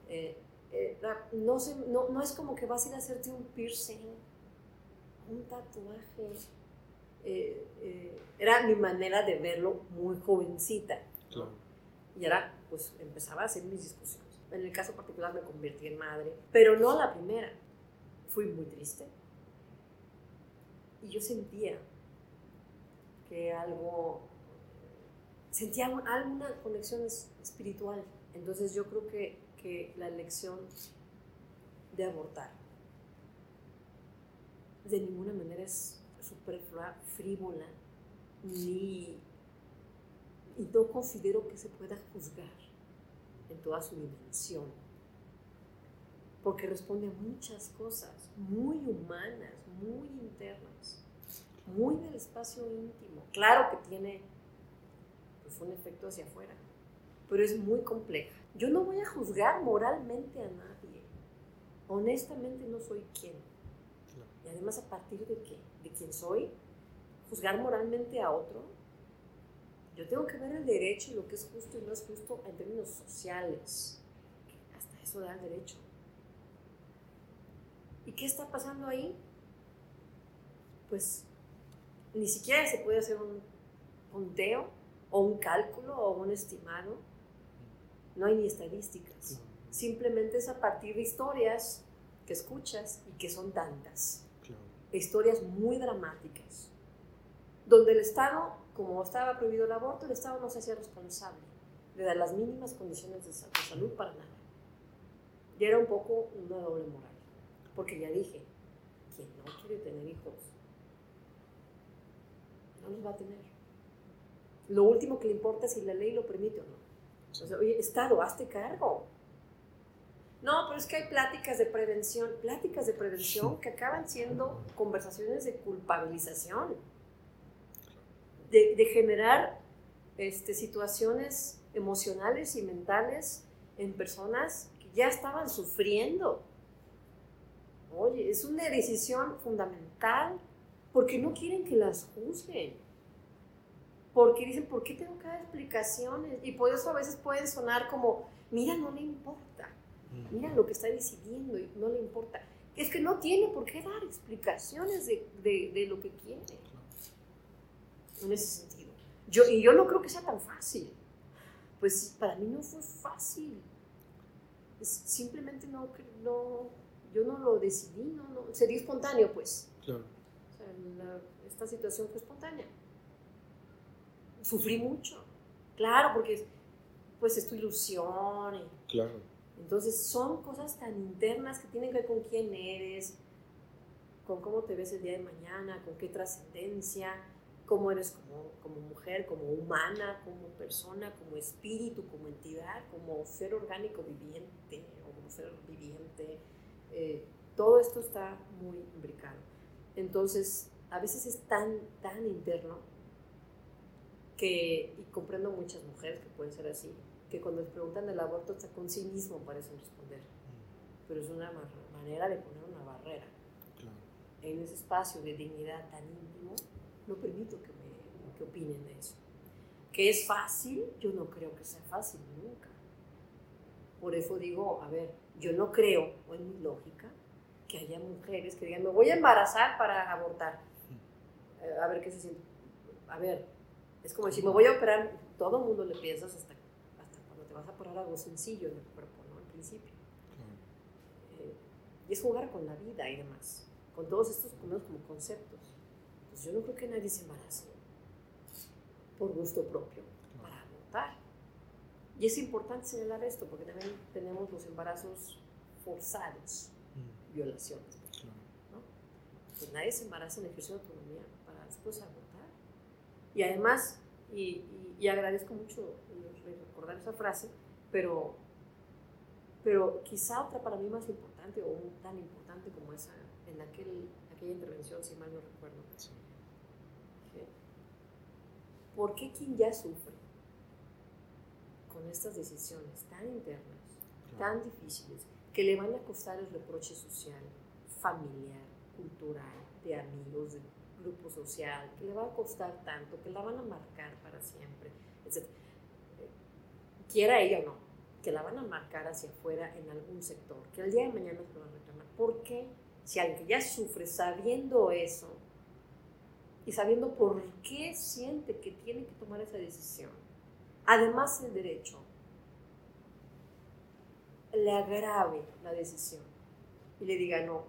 Eh, eh, no, no, no, es como que vas a ir a hacerte un piercing, un tatuaje. Eh, era mi manera de verlo muy jovencita. Y ahora, pues, empezaba a hacer mis discusiones. En el caso particular me convertí en madre, pero no la primera. Fui muy triste. Y yo sentía que algo sentía alguna conexión espiritual. Entonces yo creo que, que la elección de abortar de ninguna manera es superflua, frívola, ni y no considero que se pueda juzgar en toda su dimensión, porque responde a muchas cosas muy humanas, muy internas, muy del espacio íntimo. Claro que tiene un efecto hacia afuera, pero es muy compleja. Yo no voy a juzgar moralmente a nadie. Honestamente no soy quien. Y además a partir de qué? De quién soy, juzgar moralmente a otro. Yo tengo que ver el derecho y lo que es justo y no es justo en términos sociales. Hasta eso da el derecho. ¿Y qué está pasando ahí? Pues ni siquiera se puede hacer un conteo o un cálculo o un estimado. No hay ni estadísticas. Simplemente es a partir de historias que escuchas y que son tantas. Historias muy dramáticas. Donde el Estado, como estaba prohibido el aborto, el Estado no se hacía responsable de dar las mínimas condiciones de salud para nada. Y era un poco una doble moral. Porque ya dije, quien no quiere tener hijos, no los va a tener. Lo último que le importa es si la ley lo permite o no. Oye, Estado, hazte cargo. No, pero es que hay pláticas de prevención, pláticas de prevención que acaban siendo conversaciones de culpabilización, de, generar este, situaciones emocionales y mentales en personas que ya estaban sufriendo. Oye, es una decisión fundamental porque no quieren que las juzguen porque dicen, ¿por qué tengo que dar explicaciones? Y por eso a veces pueden sonar como, mira, no le importa, mira lo que está decidiendo y no le importa. Es que no tiene por qué dar explicaciones de, de, lo que quiere. En ese sentido. Yo, y yo no creo que sea tan fácil. Pues para mí no fue fácil. simplemente no, no, yo no lo decidí, no, no, sería espontáneo, pues. Claro. O sea, esta situación fue espontánea sufrí mucho. Claro, porque pues es tu ilusión. claro. Entonces son cosas tan internas que tienen que ver con quién eres, con cómo te ves el día de mañana, con qué trascendencia, cómo eres como, como, mujer, como humana, como persona, como espíritu, como entidad, como ser orgánico viviente o como ser viviente. Eh, todo esto está muy imbricado. Entonces, a veces es tan, tan interno que, y comprendo muchas mujeres que pueden ser así, que cuando les preguntan del aborto, hasta con sí mismo parecen responder. Pero es una manera de poner una barrera. En ese espacio de dignidad tan íntimo, no permito que, me, que opinen de eso. Que es fácil, yo no creo que sea fácil nunca. Por eso digo, a ver, yo no creo, o en mi lógica, que haya mujeres que digan, me voy a embarazar para abortar. Eh, a ver qué se siente. A ver, es como decir, me voy a operar, todo el mundo le piensas hasta, hasta cuando te vas a poner algo sencillo en el cuerpo, ¿no? Al principio. Eh, y es jugar con la vida y demás, con todos estos como conceptos. Entonces yo no creo que nadie se embarace por gusto propio para abortar. Y es importante señalar esto porque también tenemos los embarazos forzados, mm. violaciones. ¿no? Pues nadie se embaraza en ejercicio de autonomía para después abortar. Y además, y, y, agradezco mucho recordar esa frase, pero, pero quizá otra para mí más importante o tan importante como esa en aquel, aquella intervención, si mal no recuerdo. ¿Por qué quien ya sufre con estas decisiones tan internas, tan difíciles, que le van a costar el reproche social, familiar, cultural, de amigos, de grupo social, que le va a costar tanto, que la van a marcar para siempre, etc. Quiera ella o no, que la van a marcar hacia afuera en algún sector, que el día de mañana se lo van a reclamar. ¿Por qué? Si alguien ya sufre sabiendo eso y sabiendo por qué siente que tiene que tomar esa decisión, además el derecho, le agrave la decisión y le diga, no,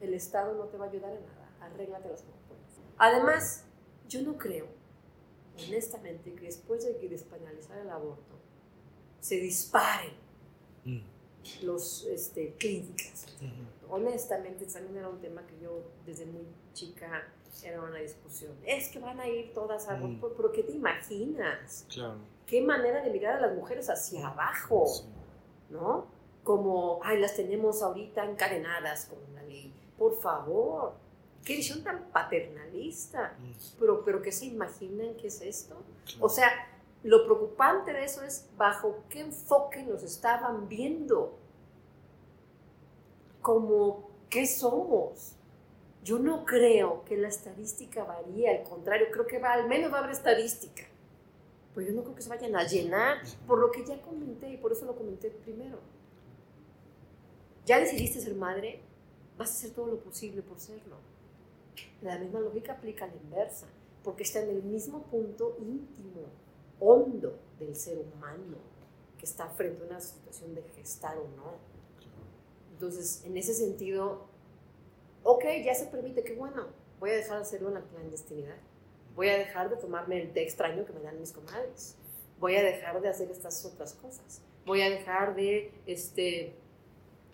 el Estado no te va a ayudar en nada, arréglatelas como Además, yo no creo, honestamente, que después de que despenalizar el aborto, se disparen mm. los este, clínicas. Honestamente, también era un tema que yo desde muy chica era una discusión. Es que van a ir todas a aborto, mm. pero ¿qué te imaginas? ¿Qué manera de mirar a las mujeres hacia abajo? ¿No? Como, ay, las tenemos ahorita encadenadas con la ley. Por favor, qué visión tan paternalista, mm. pero, pero ¿qué se imaginan que es esto? O sea, lo preocupante de eso es bajo qué enfoque nos estaban viendo, como qué somos. Yo no creo que la estadística varíe, al contrario, creo que va, al menos va a haber estadística. Pues yo no creo que se vayan a llenar, por lo que ya comenté, y por eso lo comenté primero. Ya decidiste ser madre, vas a hacer todo lo posible por serlo la misma lógica aplica a la inversa, porque está en el mismo punto íntimo, hondo del ser humano, que está frente a una situación de gestar o no. Entonces, en ese sentido, ok, ya se permite, qué bueno, voy a dejar de hacerlo en la clandestinidad. Voy a dejar de tomarme el té extraño que me dan mis comadres. Voy a dejar de hacer estas otras cosas. Voy a dejar de este,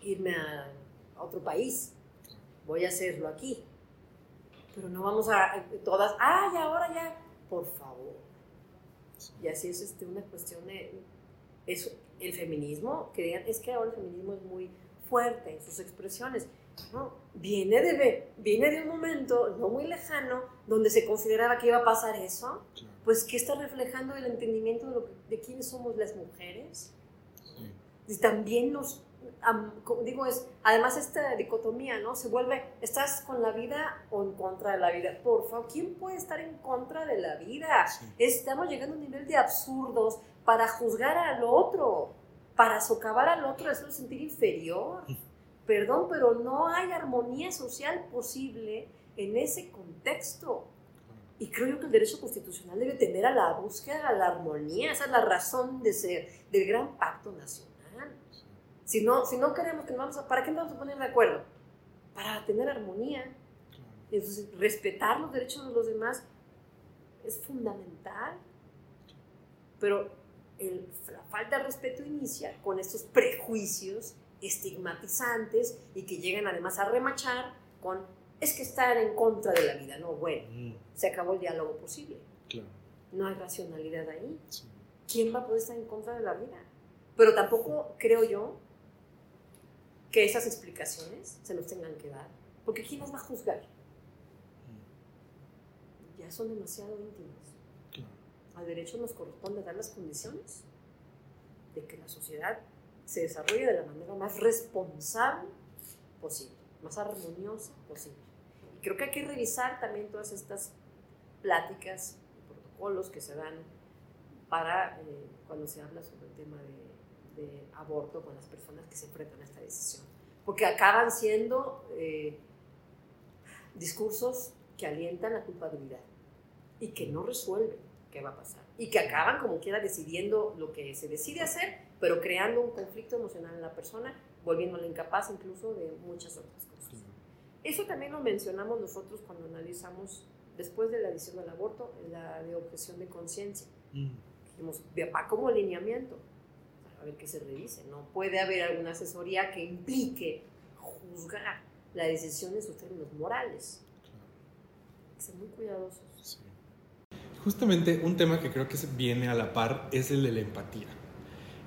irme a otro país. Voy a hacerlo aquí pero no vamos a todas, ay, ahora ya, por favor. Y así es este, una cuestión de, eso, el feminismo, que digan, es que ahora el feminismo es muy fuerte en sus expresiones. No, viene de, viene de un momento no muy lejano donde se consideraba que iba a pasar eso, pues que está reflejando el entendimiento de, lo, de quiénes somos las mujeres. Y también nos, digo, es, además esta dicotomía, ¿no? Se vuelve, ¿estás con la vida o en contra de la vida? Por favor, ¿quién puede estar en contra de la vida? Estamos llegando a un nivel de absurdos para juzgar al otro, para socavar al otro, hacerlo sentir inferior. Perdón, pero no hay armonía social posible en ese contexto. Y creo yo que el derecho constitucional debe tener a la búsqueda de la armonía, esa es la razón de ser del gran pacto nacional. Si no, si no queremos que nos vamos a, ¿para qué nos vamos a poner de acuerdo? Para tener armonía. Entonces, respetar los derechos de los demás es fundamental. Pero la falta de respeto inicia con estos prejuicios estigmatizantes y que llegan además a remachar con es que estar en contra de la vida. No, bueno, mm. se acabó el diálogo posible. No hay racionalidad ahí. ¿Quién va a poder estar en contra de la vida? Pero tampoco creo yo que esas explicaciones se nos tengan que dar, porque ¿quién las va a juzgar? Ya son demasiado íntimas. al derecho nos corresponde dar las condiciones de que la sociedad se desarrolle de la manera más responsable posible, más armoniosa posible. Y creo que hay que revisar también todas estas pláticas y protocolos que se dan para eh, cuando se habla sobre el tema de, de, aborto con las personas que se enfrentan a esta decisión. Porque acaban siendo eh, discursos que alientan la culpabilidad y que no resuelven qué va a pasar. Y que acaban como quiera decidiendo lo que se decide hacer, pero creando un conflicto emocional en la persona, volviéndola incapaz incluso de muchas otras cosas. Eso también lo mencionamos nosotros cuando analizamos, después de la decisión del aborto, la de objeción de conciencia. Mm. Dijimos, como lineamiento, a ver qué se revise. No puede haber alguna asesoría que implique juzgar la decisión en sus términos morales. Hay que ser muy cuidadosos. Justamente un tema que creo que viene a la par es el de la empatía.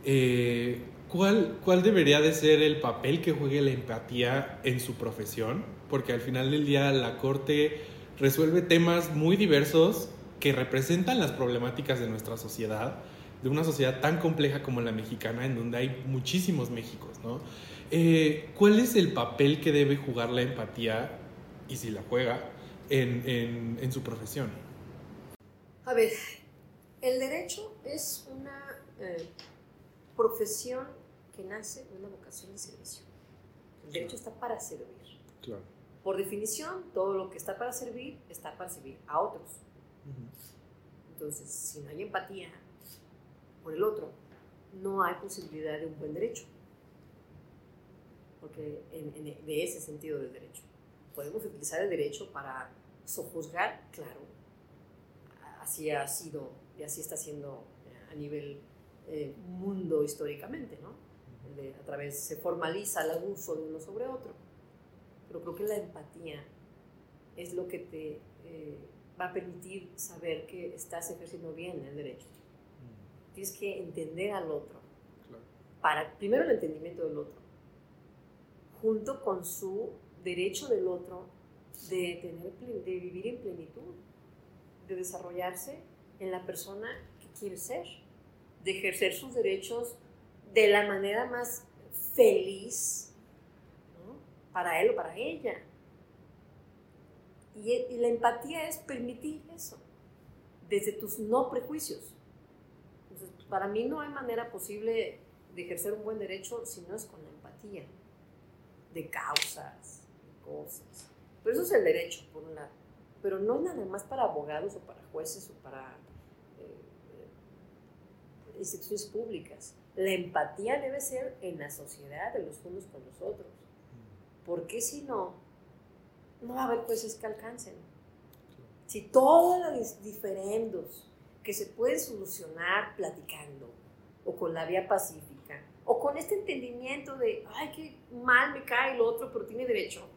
Eh, ¿cuál, ¿Cuál debería de ser el papel que juegue la empatía en su profesión? Porque al final del día la Corte resuelve temas muy diversos que representan las problemáticas de nuestra sociedad, de una sociedad tan compleja como la mexicana, en donde hay muchísimos Méxicos, ¿no? Eh, ¿Cuál es el papel que debe jugar la empatía, y si la juega, en, en, en su profesión? A ver, el derecho es una eh, profesión que nace de una vocación de servicio. El derecho está para servir. Claro. Por definición, todo lo que está para servir está para servir a otros. Entonces, si no hay empatía por el otro, no hay posibilidad de un buen derecho. Porque en, de ese sentido del derecho. Podemos utilizar el derecho para sojuzgar, claro, así ha sido y así está siendo a nivel eh, mundo históricamente, ¿no? a través se formaliza el abuso de uno sobre otro. Pero creo que la empatía es lo que te eh, va a permitir saber que estás ejerciendo bien el derecho. Tienes que entender al otro. Para, primero el entendimiento del otro, junto con su derecho del otro de, tener, de vivir en plenitud de desarrollarse en la persona que quiere ser, de ejercer sus derechos de la manera más feliz para él o para ella. Y, la empatía es permitir eso, desde tus no prejuicios. Para mí no hay manera posible de ejercer un buen derecho si no es con la empatía, de causas, de cosas. Pero eso es el derecho, por un lado pero no nada más para abogados o para jueces o para eh, instituciones públicas. La empatía debe ser en la sociedad, de los unos con los otros. Porque si no, no va a haber jueces que alcancen. Si todos los diferendos que se pueden solucionar platicando o con la vía pacífica o con este entendimiento de, ay, qué mal me cae el otro, pero tiene derecho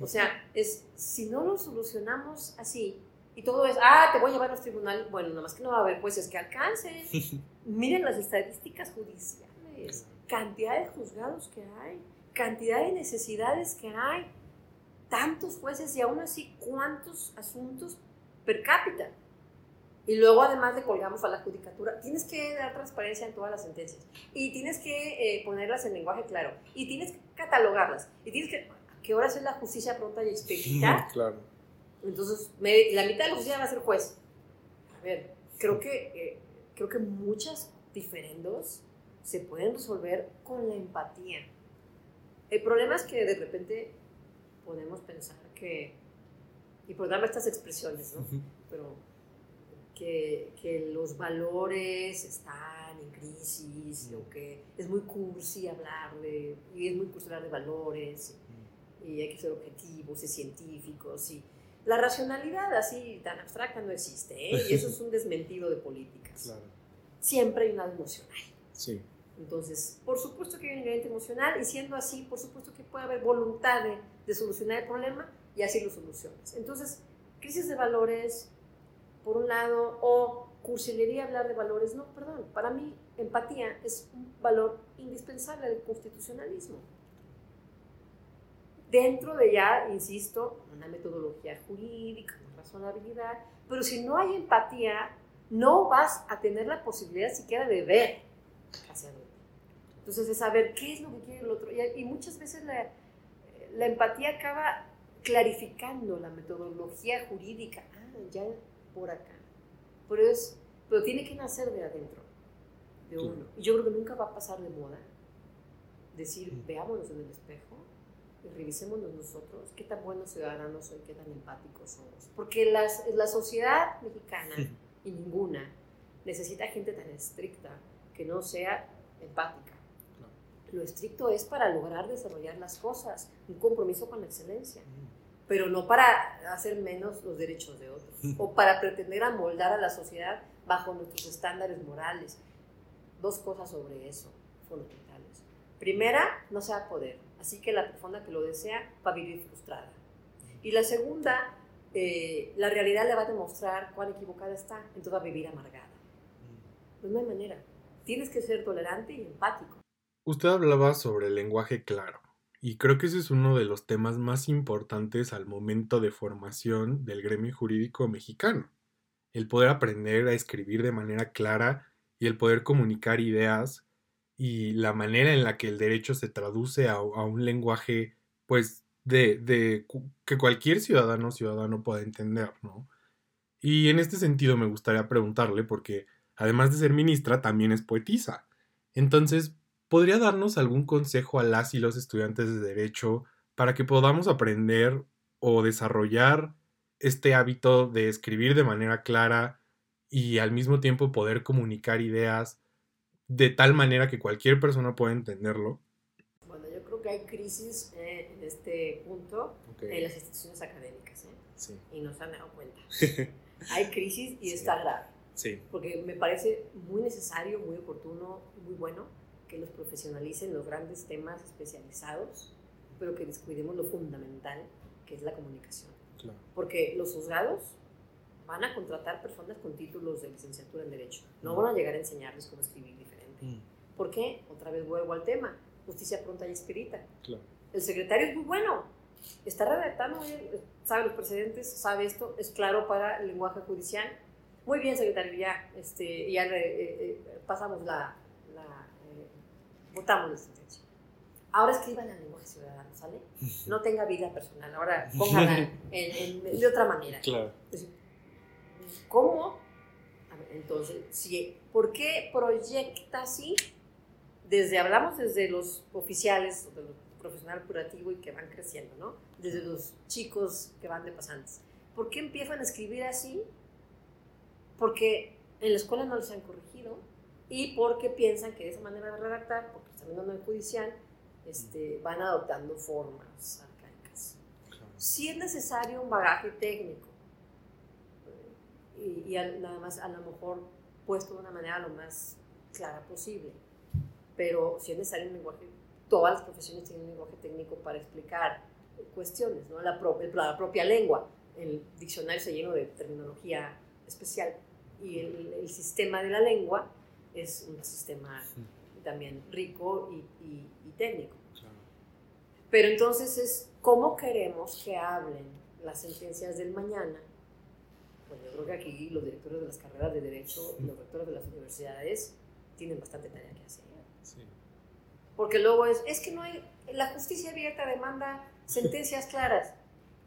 o sea, *laughs* es, si no lo solucionamos así, y todo es, ah, te voy a llevar a los tribunales, bueno, nada más que no va a haber jueces que alcancen. *laughs* Miren las estadísticas judiciales, cantidad de juzgados que hay, cantidad de necesidades que hay, tantos jueces y aún así cuántos asuntos per cápita. Y luego además le colgamos a la judicatura, tienes que dar transparencia en todas las sentencias y tienes que eh, ponerlas en lenguaje claro y tienes que catalogarlas y tienes que ¿qué horas es la justicia pronta y expedita? claro. Entonces, la mitad de la justicia va a ser juez. A ver, creo que, eh, creo que muchas diferendos se pueden resolver con la empatía. El problema es que de repente podemos pensar que, y por darme estas expresiones, ¿no? Pero que, que, los valores están en crisis, o que es muy cursi hablar de, y es muy cursi hablar de valores y hay que ser objetivos y científicos y la racionalidad así tan abstracta no existe ¿eh? y eso es un desmentido de políticas. Claro. Siempre hay un lado emocional. Sí. Entonces, por supuesto que hay un ingrediente emocional y siendo así, por supuesto que puede haber voluntad de, de solucionar el problema y así lo solucionas. Entonces, crisis de valores, por un lado, o cursilería hablar de valores, no, perdón, para mí empatía es un valor indispensable del constitucionalismo dentro de ya, insisto, una metodología jurídica, una razonabilidad, pero si no hay empatía, no vas a tener la posibilidad siquiera de ver hacia dónde. Entonces, es saber qué es lo que quiere el otro. Y, muchas veces la, la, empatía acaba clarificando la metodología jurídica. Ah, ya por acá. Pero, es, pero tiene que nacer de adentro, de uno. Y yo creo que nunca va a pasar de moda decir, veámonos en el espejo y revisémonos nosotros qué tan buenos ciudadanos soy, qué tan empáticos somos. Porque las, la sociedad mexicana, y ninguna, necesita gente tan estricta que no sea empática. Lo estricto es para lograr desarrollar las cosas, un compromiso con la excelencia, pero no para hacer menos los derechos de otros *laughs* o para pretender amoldar a la sociedad bajo nuestros estándares morales. Dos cosas sobre eso fundamentales. Primera, no sea poder, así que la persona que lo desea va a vivir frustrada. Y la segunda, eh, la realidad le va a demostrar cuán equivocada está, entonces va a vivir amargada. Pues no hay manera. Tienes que ser tolerante y empático. Usted hablaba sobre el lenguaje claro, y creo que ese es uno de los temas más importantes al momento de formación del gremio jurídico mexicano. El poder aprender a escribir de manera clara y el poder comunicar ideas y la manera en la que el derecho se traduce a, un lenguaje, pues, de, de, que cualquier ciudadano ciudadano pueda entender, ¿no? Y en este sentido me gustaría preguntarle, porque además de ser ministra, también es poetisa. Entonces, ¿podría darnos algún consejo a las y los estudiantes de derecho para que podamos aprender o desarrollar este hábito de escribir de manera clara y al mismo tiempo poder comunicar ideas de tal manera que cualquier persona pueda entenderlo? Bueno, yo creo que hay crisis eh, en este punto en las instituciones académicas ¿eh? sí. y nos han dado cuenta. *laughs* hay crisis y está grave. Sí. Porque me parece muy necesario, muy oportuno, muy bueno que los profesionalicen los grandes temas especializados, pero que descuidemos lo fundamental, que es la comunicación. Claro. Porque los juzgados van a contratar personas con títulos de licenciatura en Derecho. No van a llegar a enseñarles cómo escribir diferente. Mm. ¿Por qué? Otra vez vuelvo al tema. Justicia pronta y expedita. El secretario es muy bueno. Está redactando sabe los precedentes, sabe esto, es claro para el lenguaje judicial. Muy bien, secretario, ya, este, ya eh, eh, pasamos la, votamos la sentencia. Ahora escriban el lenguaje ciudadano, ¿sale? No tenga vida personal, ahora póngala *laughs* en, de otra manera. Claro. ¿Cómo? entonces, si, ¿por qué proyecta así? Desde, hablamos desde los oficiales, de los profesional curativo y que van creciendo, ¿no? Desde los chicos que van de pasantes. ¿Por qué empiezan a escribir así? Porque en la escuela no les han corregido y porque piensan que de esa manera de redactar, porque en el judicial, este, van adoptando formas arcaicas. Si es necesario un bagaje técnico, y, nada más a lo mejor puesto de una manera lo más clara posible. Pero si es necesario un lenguaje, todas las profesiones tienen un lenguaje técnico para explicar cuestiones, ¿no? la, la propia lengua. El diccionario se lleno de terminología especial y el, el, sistema de la lengua es un sistema también rico y, y, y técnico. Pero entonces es cómo queremos que hablen las sentencias del mañana bueno, yo creo que aquí los directores de las carreras de Derecho y los rectores de las universidades tienen bastante tarea que hacer. Sí. Porque luego es, es que no hay, la justicia abierta demanda sentencias claras.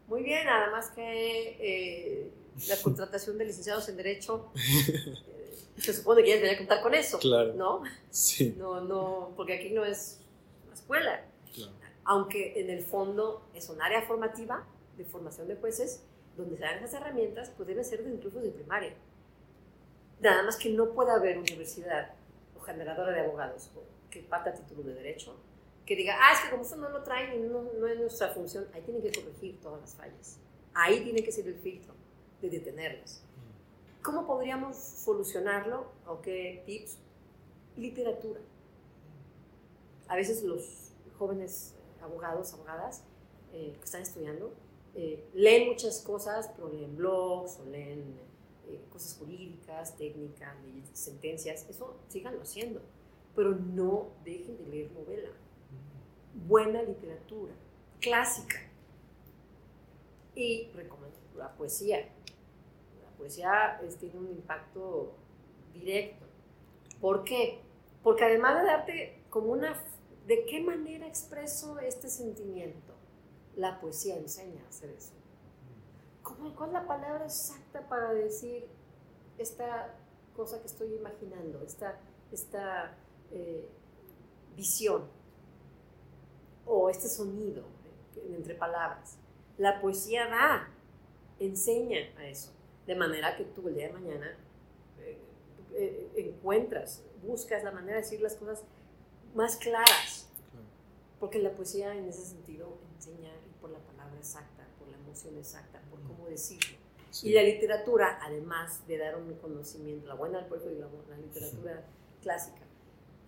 Muy bien, nada más que eh, la contratación de licenciados en Derecho, *laughs* se supone que ya debería contar con eso, claro. ¿no? Sí. No, no, porque aquí no es una escuela. Claro. Aunque en el fondo es un área formativa de formación de jueces, donde se dan esas herramientas, pues debe ser incluso de primaria. Nada más que no puede haber universidad o generadora de abogados que parta título de derecho, que diga, ah, es que como eso no lo traen y no, no es nuestra función, ahí tienen que corregir todas las fallas. Ahí tiene que ser el filtro de detenerlas. ¿Cómo podríamos solucionarlo? ¿O qué tips? Literatura. A veces los jóvenes abogados, abogadas eh, que están estudiando, eh, leen muchas cosas, pero leen blogs o leen eh, cosas jurídicas, técnicas, sentencias, eso síganlo haciendo, pero no dejen de leer novela. Buena literatura, clásica. Y recomiendo la poesía. La poesía tiene un impacto directo. ¿Por qué? Porque además de darte como una... ¿De qué manera expreso este sentimiento? La poesía enseña a hacer eso. ¿Cómo, ¿Cuál es la palabra exacta para decir esta cosa que estoy imaginando, esta, esta eh, visión o este sonido entre palabras? La poesía da, enseña a eso, de manera que tú el día de mañana eh, encuentras, buscas la manera de decir las cosas más claras. Porque la poesía en ese sentido enseña por la palabra exacta, por la emoción exacta, por cómo decirlo. Y la literatura, además de dar un conocimiento, la buena del pueblo, digamos, la literatura clásica,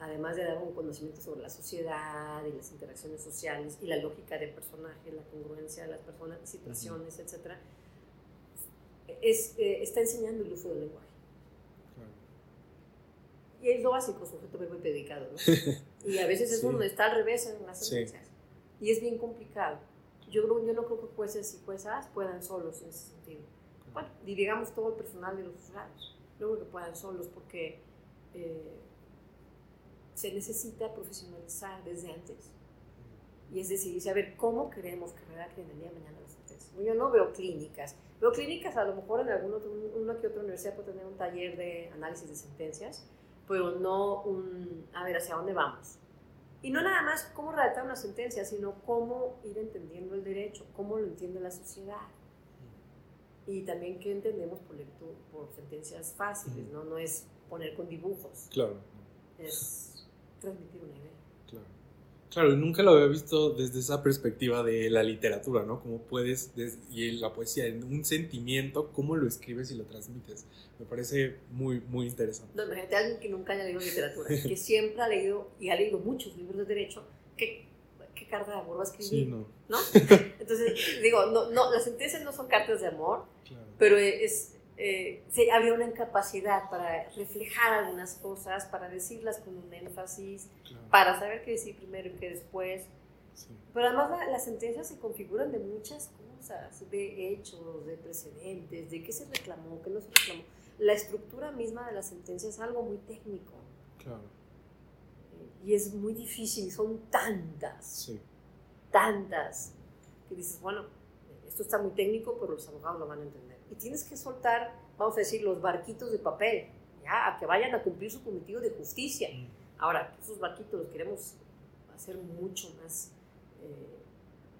además de dar un conocimiento sobre la sociedad y las interacciones sociales y la lógica del personaje, la congruencia de las personas, situaciones, etc., es, eh, está enseñando el uso del lenguaje. Y es lo básico, sujeto, verbo y predicado, ¿no? *laughs* Y a veces es uno está al revés en las sentencias. Y es bien complicado. Yo, yo no creo que jueces y juezas puedan solos en ese sentido. Bueno, y digamos todo el personal de los juzgados. No creo que puedan solos porque eh, se necesita profesionalizar desde antes. Y es decir, saber cómo queremos que redacten el día de mañana las sentencias. Yo no veo clínicas. Veo clínicas, a lo mejor en alguna una que otra universidad puede tener un taller de análisis de sentencias, pero no un, a ver, ¿hacia dónde vamos? Y no nada más cómo redactar una sentencia, sino cómo ir entendiendo el derecho, cómo lo entiende la sociedad. Y también qué entendemos por, por sentencias fáciles, ¿no? No es poner con dibujos. Claro. Es transmitir una idea. Claro, nunca lo había visto desde esa perspectiva de la literatura, ¿no? Cómo puedes, y la poesía, en un sentimiento, cómo lo escribes y lo transmites. Me parece muy, muy interesante. No, imagínate a alguien que nunca haya leído literatura, *laughs* que siempre ha leído, y ha leído muchos libros de derecho, ¿qué, qué carta de amor va a escribir? Sí, no. ¿No? *laughs* Entonces, digo, no, no, las sentencias no son cartas de amor, pero es, eh, había una incapacidad para reflejar algunas cosas, para decirlas con un énfasis, para saber qué decir primero y qué después. Pero además las sentencias se configuran de muchas cosas, de hechos, de precedentes, de qué se reclamó, qué no se reclamó. La estructura misma de la sentencia es algo muy técnico. Claro. Y es muy difícil, son tantas, tantas, que dices, bueno, esto está muy técnico, pero los abogados lo van a entender y tienes que soltar, vamos a decir, los barquitos de papel, ya, a que vayan a cumplir su cometido de justicia. Mm. Ahora, esos barquitos los queremos hacer mucho más eh,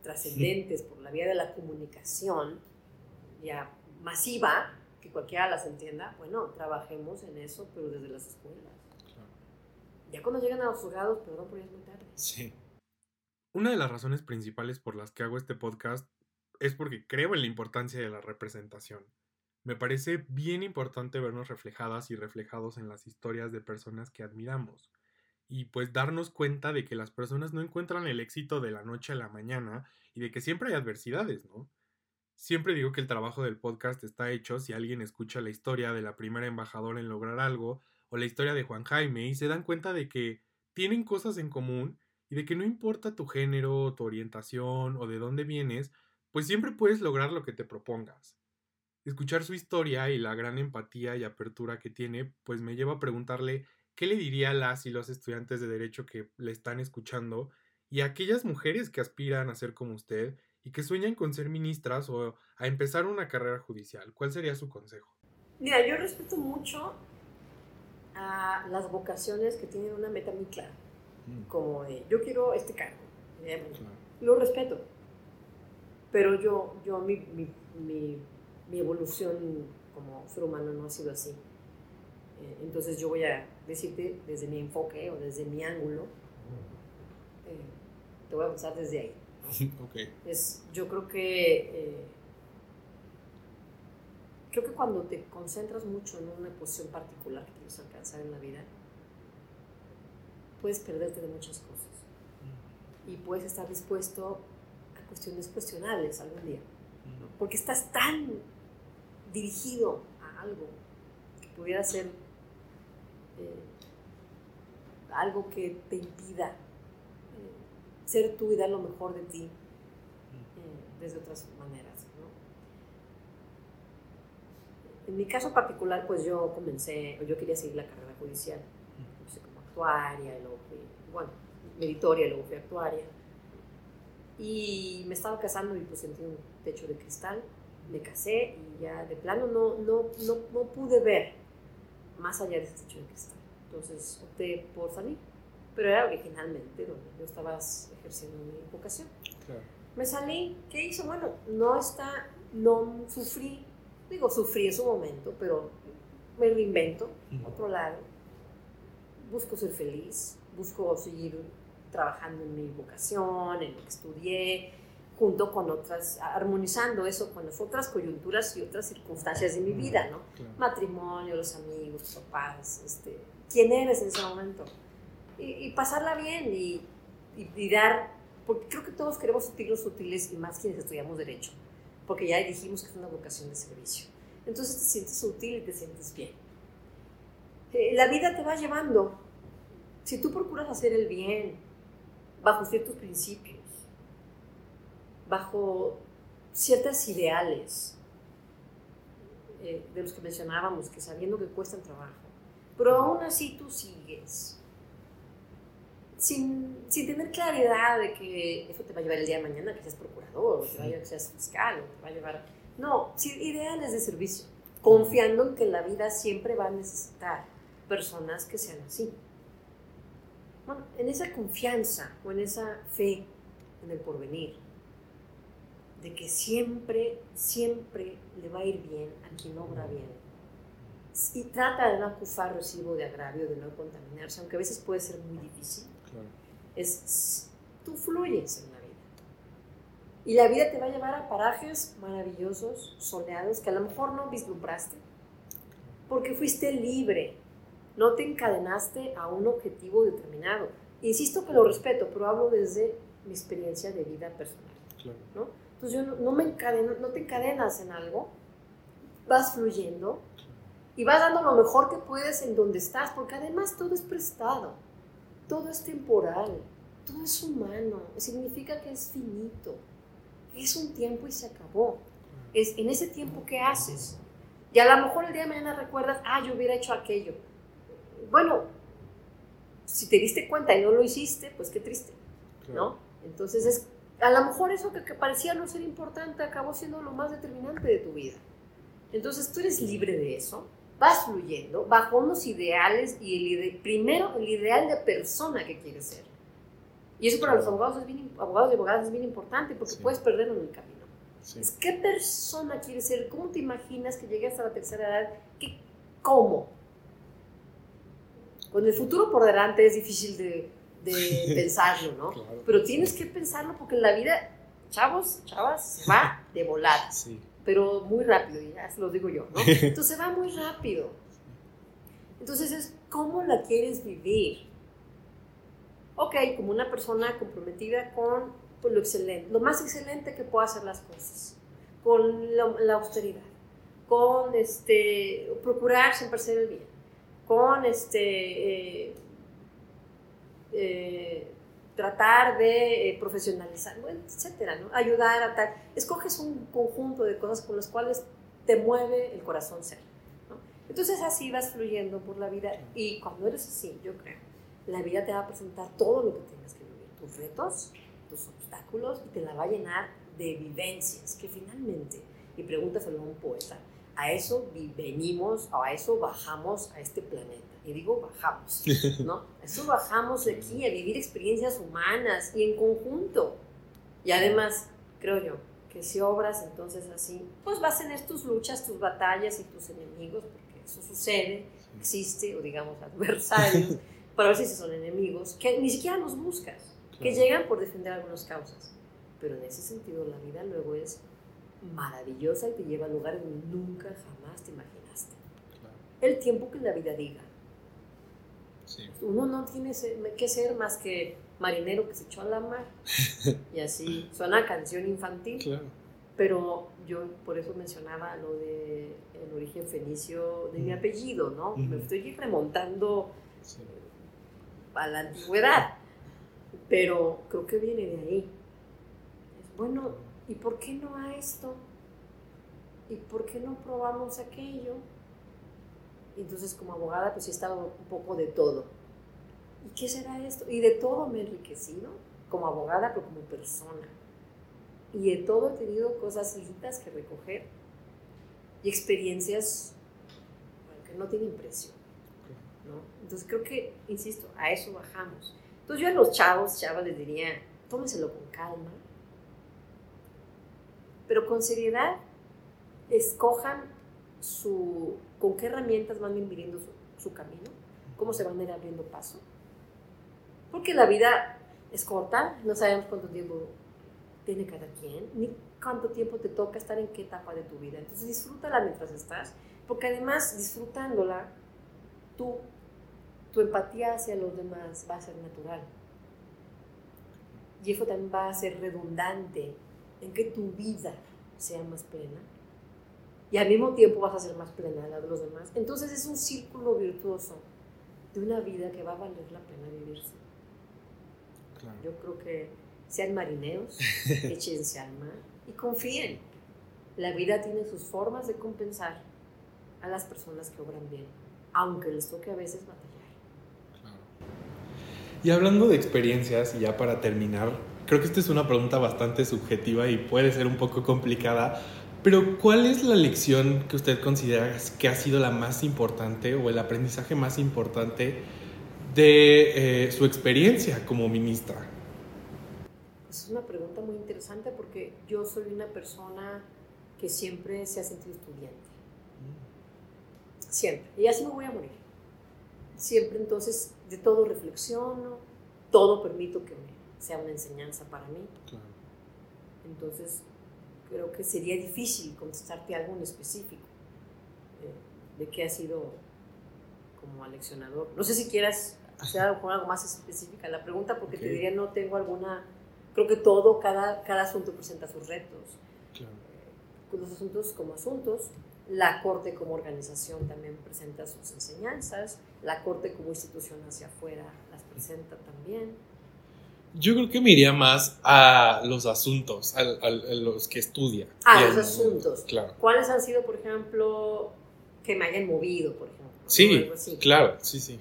trascendentes por la vía de la comunicación, ya masiva, que cualquiera las entienda, bueno, trabajemos en eso, pero desde las escuelas. Ya cuando llegan a los juzgados, perdón, por ya es muy tarde. Sí. Una de las razones principales por las que hago este podcast es porque creo en la importancia de la representación. Me parece bien importante vernos reflejadas y reflejados en las historias de personas que admiramos. Y pues darnos cuenta de que las personas no encuentran el éxito de la noche a la mañana y de que siempre hay adversidades, ¿no? Siempre digo que el trabajo del podcast está hecho si alguien escucha la historia de la primera embajadora en lograr algo o la historia de Juan Jaime y se dan cuenta de que tienen cosas en común y de que no importa tu género, tu orientación o de dónde vienes, pues siempre puedes lograr lo que te propongas. Escuchar su historia y la gran empatía y apertura que tiene, pues me lleva a preguntarle qué le diría a las y los estudiantes de derecho que le están escuchando y a aquellas mujeres que aspiran a ser como usted y que sueñan con ser ministras o a empezar una carrera judicial. ¿Cuál sería su consejo? Mira, yo respeto mucho a las vocaciones que tienen una meta muy clara, mm. como de yo quiero este cargo. Lo respeto, pero yo, yo mi, mi, mi, evolución como ser humano no ha sido así. Eh, entonces yo voy a decirte desde mi enfoque o desde mi ángulo, eh, te voy a empezar desde ahí. *laughs* Okay. Es, yo creo que eh, creo que cuando te concentras mucho en una posición particular que quieres alcanzar en la vida, puedes perderte de muchas cosas. Y puedes estar dispuesto cuestiones cuestionables algún día. Porque estás tan dirigido a algo que pudiera ser eh, algo que te impida eh, ser tú y dar lo mejor de ti eh, desde otras maneras. en mi caso particular, pues yo comencé, yo quería seguir la carrera judicial, empecé como actuaria, luego fui, bueno, meritoria, luego fui actuaria. Y me estaba casando y pues sentí un techo de cristal, me casé y ya de plano no, no, no, no pude ver más allá de ese techo de cristal. Entonces opté por salir, pero era originalmente donde yo estaba ejerciendo mi vocación. Me salí, ¿qué hice? Bueno, no está, no sufrí, digo, sufrí en su momento, pero me reinvento, otro lado, busco ser feliz, busco seguir trabajando en mi vocación, en lo que estudié, junto con otras, armonizando eso con las otras coyunturas y otras circunstancias de mi vida, ¿no? Matrimonio, los amigos, los papás, este, quién eres en ese momento. Y, pasarla bien y, y, dar, porque creo que todos queremos sentirnos útiles y más quienes estudiamos Derecho, porque ya dijimos que es una vocación de servicio. Entonces te sientes útil y te sientes bien. Eh, la vida te va llevando. Si tú procuras hacer el bien, bajo ciertos principios, bajo ciertos ideales eh, de los que mencionábamos, que sabiendo que cuestan trabajo, pero aún así tú sigues, sin, sin, tener claridad de que eso te va a llevar el día de mañana que seas procurador, llevar que seas fiscal, te va a llevar... No, ideales de servicio, confiando en que la vida siempre va a necesitar personas que sean así bueno, en esa confianza o en esa fe en el porvenir, de que siempre, siempre le va a ir bien a quien obra bien. Y trata de no acusar recibo de agravio, de no contaminarse, aunque a veces puede ser muy difícil. Es, tú fluyes en la vida. Y la vida te va a llevar a parajes maravillosos, soleados, que a lo mejor no vislumbraste, porque fuiste libre no te encadenaste a un objetivo determinado. Insisto que lo respeto, pero hablo desde mi experiencia de vida personal. ¿no? Entonces yo no, me encadeno, no te encadenas en algo, vas fluyendo y vas dando lo mejor que puedes en donde estás, porque además todo es prestado, todo es temporal, todo es humano, significa que es finito, es un tiempo y se acabó. Es en ese tiempo que haces. Y a lo mejor el día de mañana recuerdas, ah, yo hubiera hecho aquello bueno, si te diste cuenta y no lo hiciste, pues qué triste, ¿no? Entonces, es, a lo mejor eso que, parecía no ser importante acabó siendo lo más determinante de tu vida. Entonces, tú eres libre de eso, vas fluyendo bajo unos ideales y el primero el ideal de persona que quieres ser. Y eso para los abogados, es bien, abogados y abogadas es bien importante porque puedes perderlo en el camino. Es qué persona quieres ser, cómo te imaginas que llegues a la tercera edad, ¿Qué, cómo, con el futuro por delante es difícil de, pensarlo, ¿no? Pero tienes que pensarlo porque en la vida, chavos, chavas, va de volada. Sí. Pero muy rápido, ya se lo digo yo, ¿no? *laughs* Entonces va muy rápido. Entonces es cómo la quieres vivir. Ok, como una persona comprometida con pues, lo excelente, lo más excelente que pueda hacer las cosas, con la, la austeridad, con este, procurar siempre hacer el bien con este, eh, eh, tratar de eh, profesionalizar, etcétera, ¿no? ayudar a tal. Escoges un conjunto de cosas con las cuales te mueve el corazón ser. ¿no? Entonces así vas fluyendo por la vida y cuando eres así, yo creo, la vida te va a presentar todo lo que tienes que vivir, tus retos, tus obstáculos y te la va a llenar de vivencias que finalmente, y pregúntaselo a un poeta, a eso venimos, a eso bajamos a este planeta. Y digo bajamos, *laughs* ¿no? A eso bajamos aquí, a vivir experiencias humanas y en conjunto. Y además, creo yo, que si obras entonces así, pues vas a tener tus luchas, tus batallas y tus enemigos, porque eso sucede, existe, o digamos adversarios, *laughs* para ver si son enemigos, que ni siquiera los buscas, que llegan por defender algunas causas. Pero en ese sentido la vida luego es maravillosa y te lleva a lugares donde nunca jamás te imaginaste. El tiempo que la vida diga. Uno no tiene que ser más que marinero que se echó a la mar. *laughs* y así suena canción infantil. Pero yo por eso mencionaba lo de el origen fenicio de mi apellido, ¿no? Me estoy remontando a la antigüedad. Pero creo que viene de ahí. Bueno, ¿y por qué no a esto? ¿y por qué no probamos aquello? Y entonces como abogada pues he estado un poco de todo. ¿Y qué será esto? Y de todo me he enriquecido, como abogada, pero como persona. Y de todo he tenido cosas lindas que recoger y experiencias que no tienen precio. ¿no? Entonces creo que, insisto, a eso bajamos. Entonces yo a los chavos, chavas, les diría, tómenselo con calma, pero con seriedad, escojan su, con qué herramientas van viviendo su, su camino, cómo se van a ir abriendo paso. Porque la vida es corta, no sabemos cuánto tiempo tiene cada quien, ni cuánto tiempo te toca estar en qué etapa de tu vida. Entonces disfrútala mientras estás, porque además disfrutándola, tú, tu empatía hacia los demás va a ser natural. Y eso también va a ser redundante en que tu vida sea más plena. Y al mismo tiempo vas a ser más plena la de los demás. Entonces es un círculo virtuoso de una vida que va a valer la pena vivirse. Yo creo que sean marineros, *laughs* échense al mar y confíen. La vida tiene sus formas de compensar a las personas que obran bien, aunque les toque a veces batallar. Y hablando de experiencias, y ya para terminar, creo que esta es una pregunta bastante subjetiva y puede ser un poco complicada, pero ¿cuál es la lección que usted considera que ha sido la más importante o el aprendizaje más importante de eh, su experiencia como ministra? Es una pregunta muy interesante porque yo soy una persona que siempre se ha sentido estudiante. Siempre. Y así me voy a morir. Siempre entonces de todo reflexiono, todo permito que sea una enseñanza para mí. Entonces creo que sería difícil contestarte algo en específico eh, de qué ha sido como aleccionador. No sé si quieras hacer algo, algo más específica la pregunta porque te diría no tengo alguna creo que todo, cada, cada asunto presenta sus retos. Claro. Eh, los asuntos como asuntos, la Corte como organización también presenta sus enseñanzas, la Corte como institución hacia afuera las presenta también. Yo creo que me iría más a los asuntos, a, los que estudia. Ah, los asuntos. Claro. ¿Cuáles han sido, por ejemplo, que me hayan movido, por ejemplo? Sí, claro, sí, sí.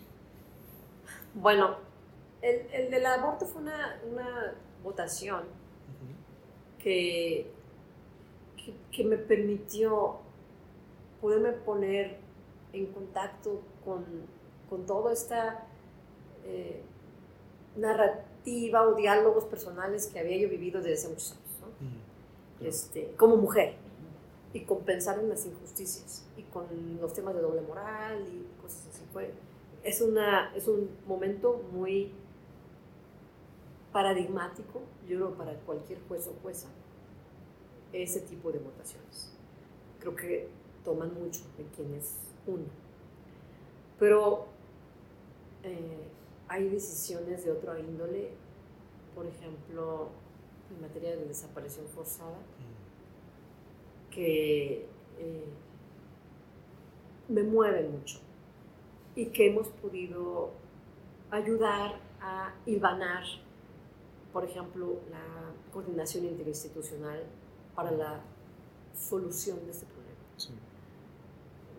Bueno, el, el del aborto fue una, una votación que, que, me permitió poderme poner en contacto con, con toda esta eh, narrativa o diálogos personales que había yo vivido desde hace muchos años, este, como mujer, y con pensar en las injusticias y con los temas de doble moral y cosas así. Fue, es, una, es un momento muy paradigmático, yo creo, para cualquier juez o jueza, ese tipo de votaciones. Creo que toman mucho de quien es uno. Pero eh, hay decisiones de otro índole, por ejemplo, en materia de desaparición forzada, que eh, me mueven mucho y que hemos podido ayudar a hilvanar por ejemplo, la coordinación interinstitucional para la solución de este problema.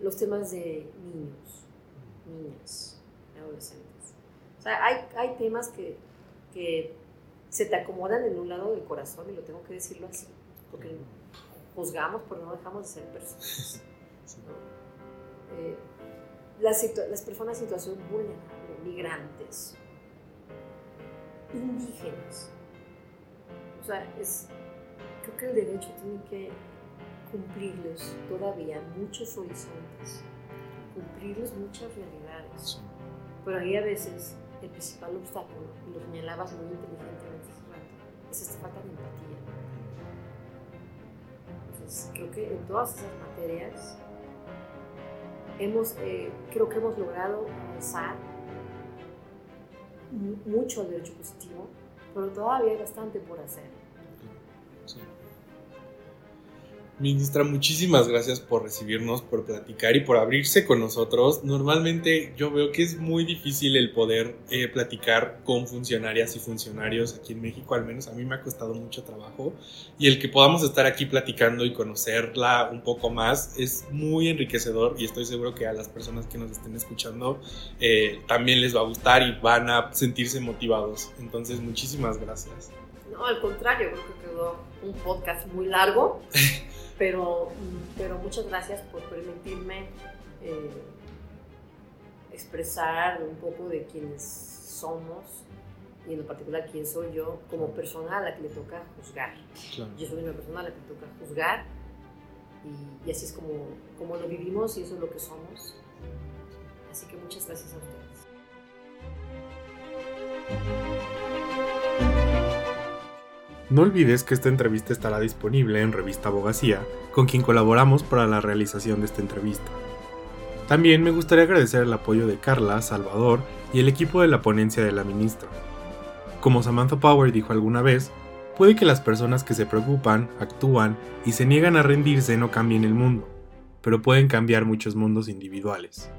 Los temas de niños, niñas, adolescentes. Sea, hay, hay temas que, que, se te acomodan en un lado del corazón, y lo tengo que decirlo así, porque juzgamos, pero no dejamos de ser personas. *laughs* Eh, las, las personas en situación vulnerable, migrantes, indígenas. O sea, es, creo que el derecho tiene que cumplirles todavía muchos horizontes, cumplirles muchas realidades. Pero ahí a veces el principal obstáculo, y lo señalabas muy inteligentemente hace rato, es esta falta de empatía. Entonces, creo que en todas esas materias hemos, eh, creo que hemos logrado avanzar mucho al derecho positivo, pero todavía hay bastante por hacer. Ministra, muchísimas gracias por recibirnos, por platicar y por abrirse con nosotros. Normalmente yo veo que es muy difícil el poder eh, platicar con funcionarias y funcionarios aquí en México, al menos a mí me ha costado mucho trabajo. Y el que podamos estar aquí platicando y conocerla un poco más es muy enriquecedor y estoy seguro que a las personas que nos estén escuchando eh, también les va a gustar y van a sentirse motivados. Entonces, muchísimas gracias. No, al contrario, creo que quedó un podcast muy largo. *laughs* pero, pero muchas gracias por permitirme eh, expresar un poco de quiénes somos y en lo particular quién soy yo como persona a la que le toca juzgar. Yo soy una persona a la que le toca juzgar y, y, así es como, como lo vivimos y eso es lo que somos. Así que muchas gracias a ustedes. No olvides que esta entrevista estará disponible en Revista Abogacía, con quien colaboramos para la realización de esta entrevista. También me gustaría agradecer el apoyo de Carla, Salvador y el equipo de la ponencia de la ministra. Como Samantha Power dijo alguna vez, puede que las personas que se preocupan, actúan y se niegan a rendirse no cambien el mundo, pero pueden cambiar muchos mundos individuales.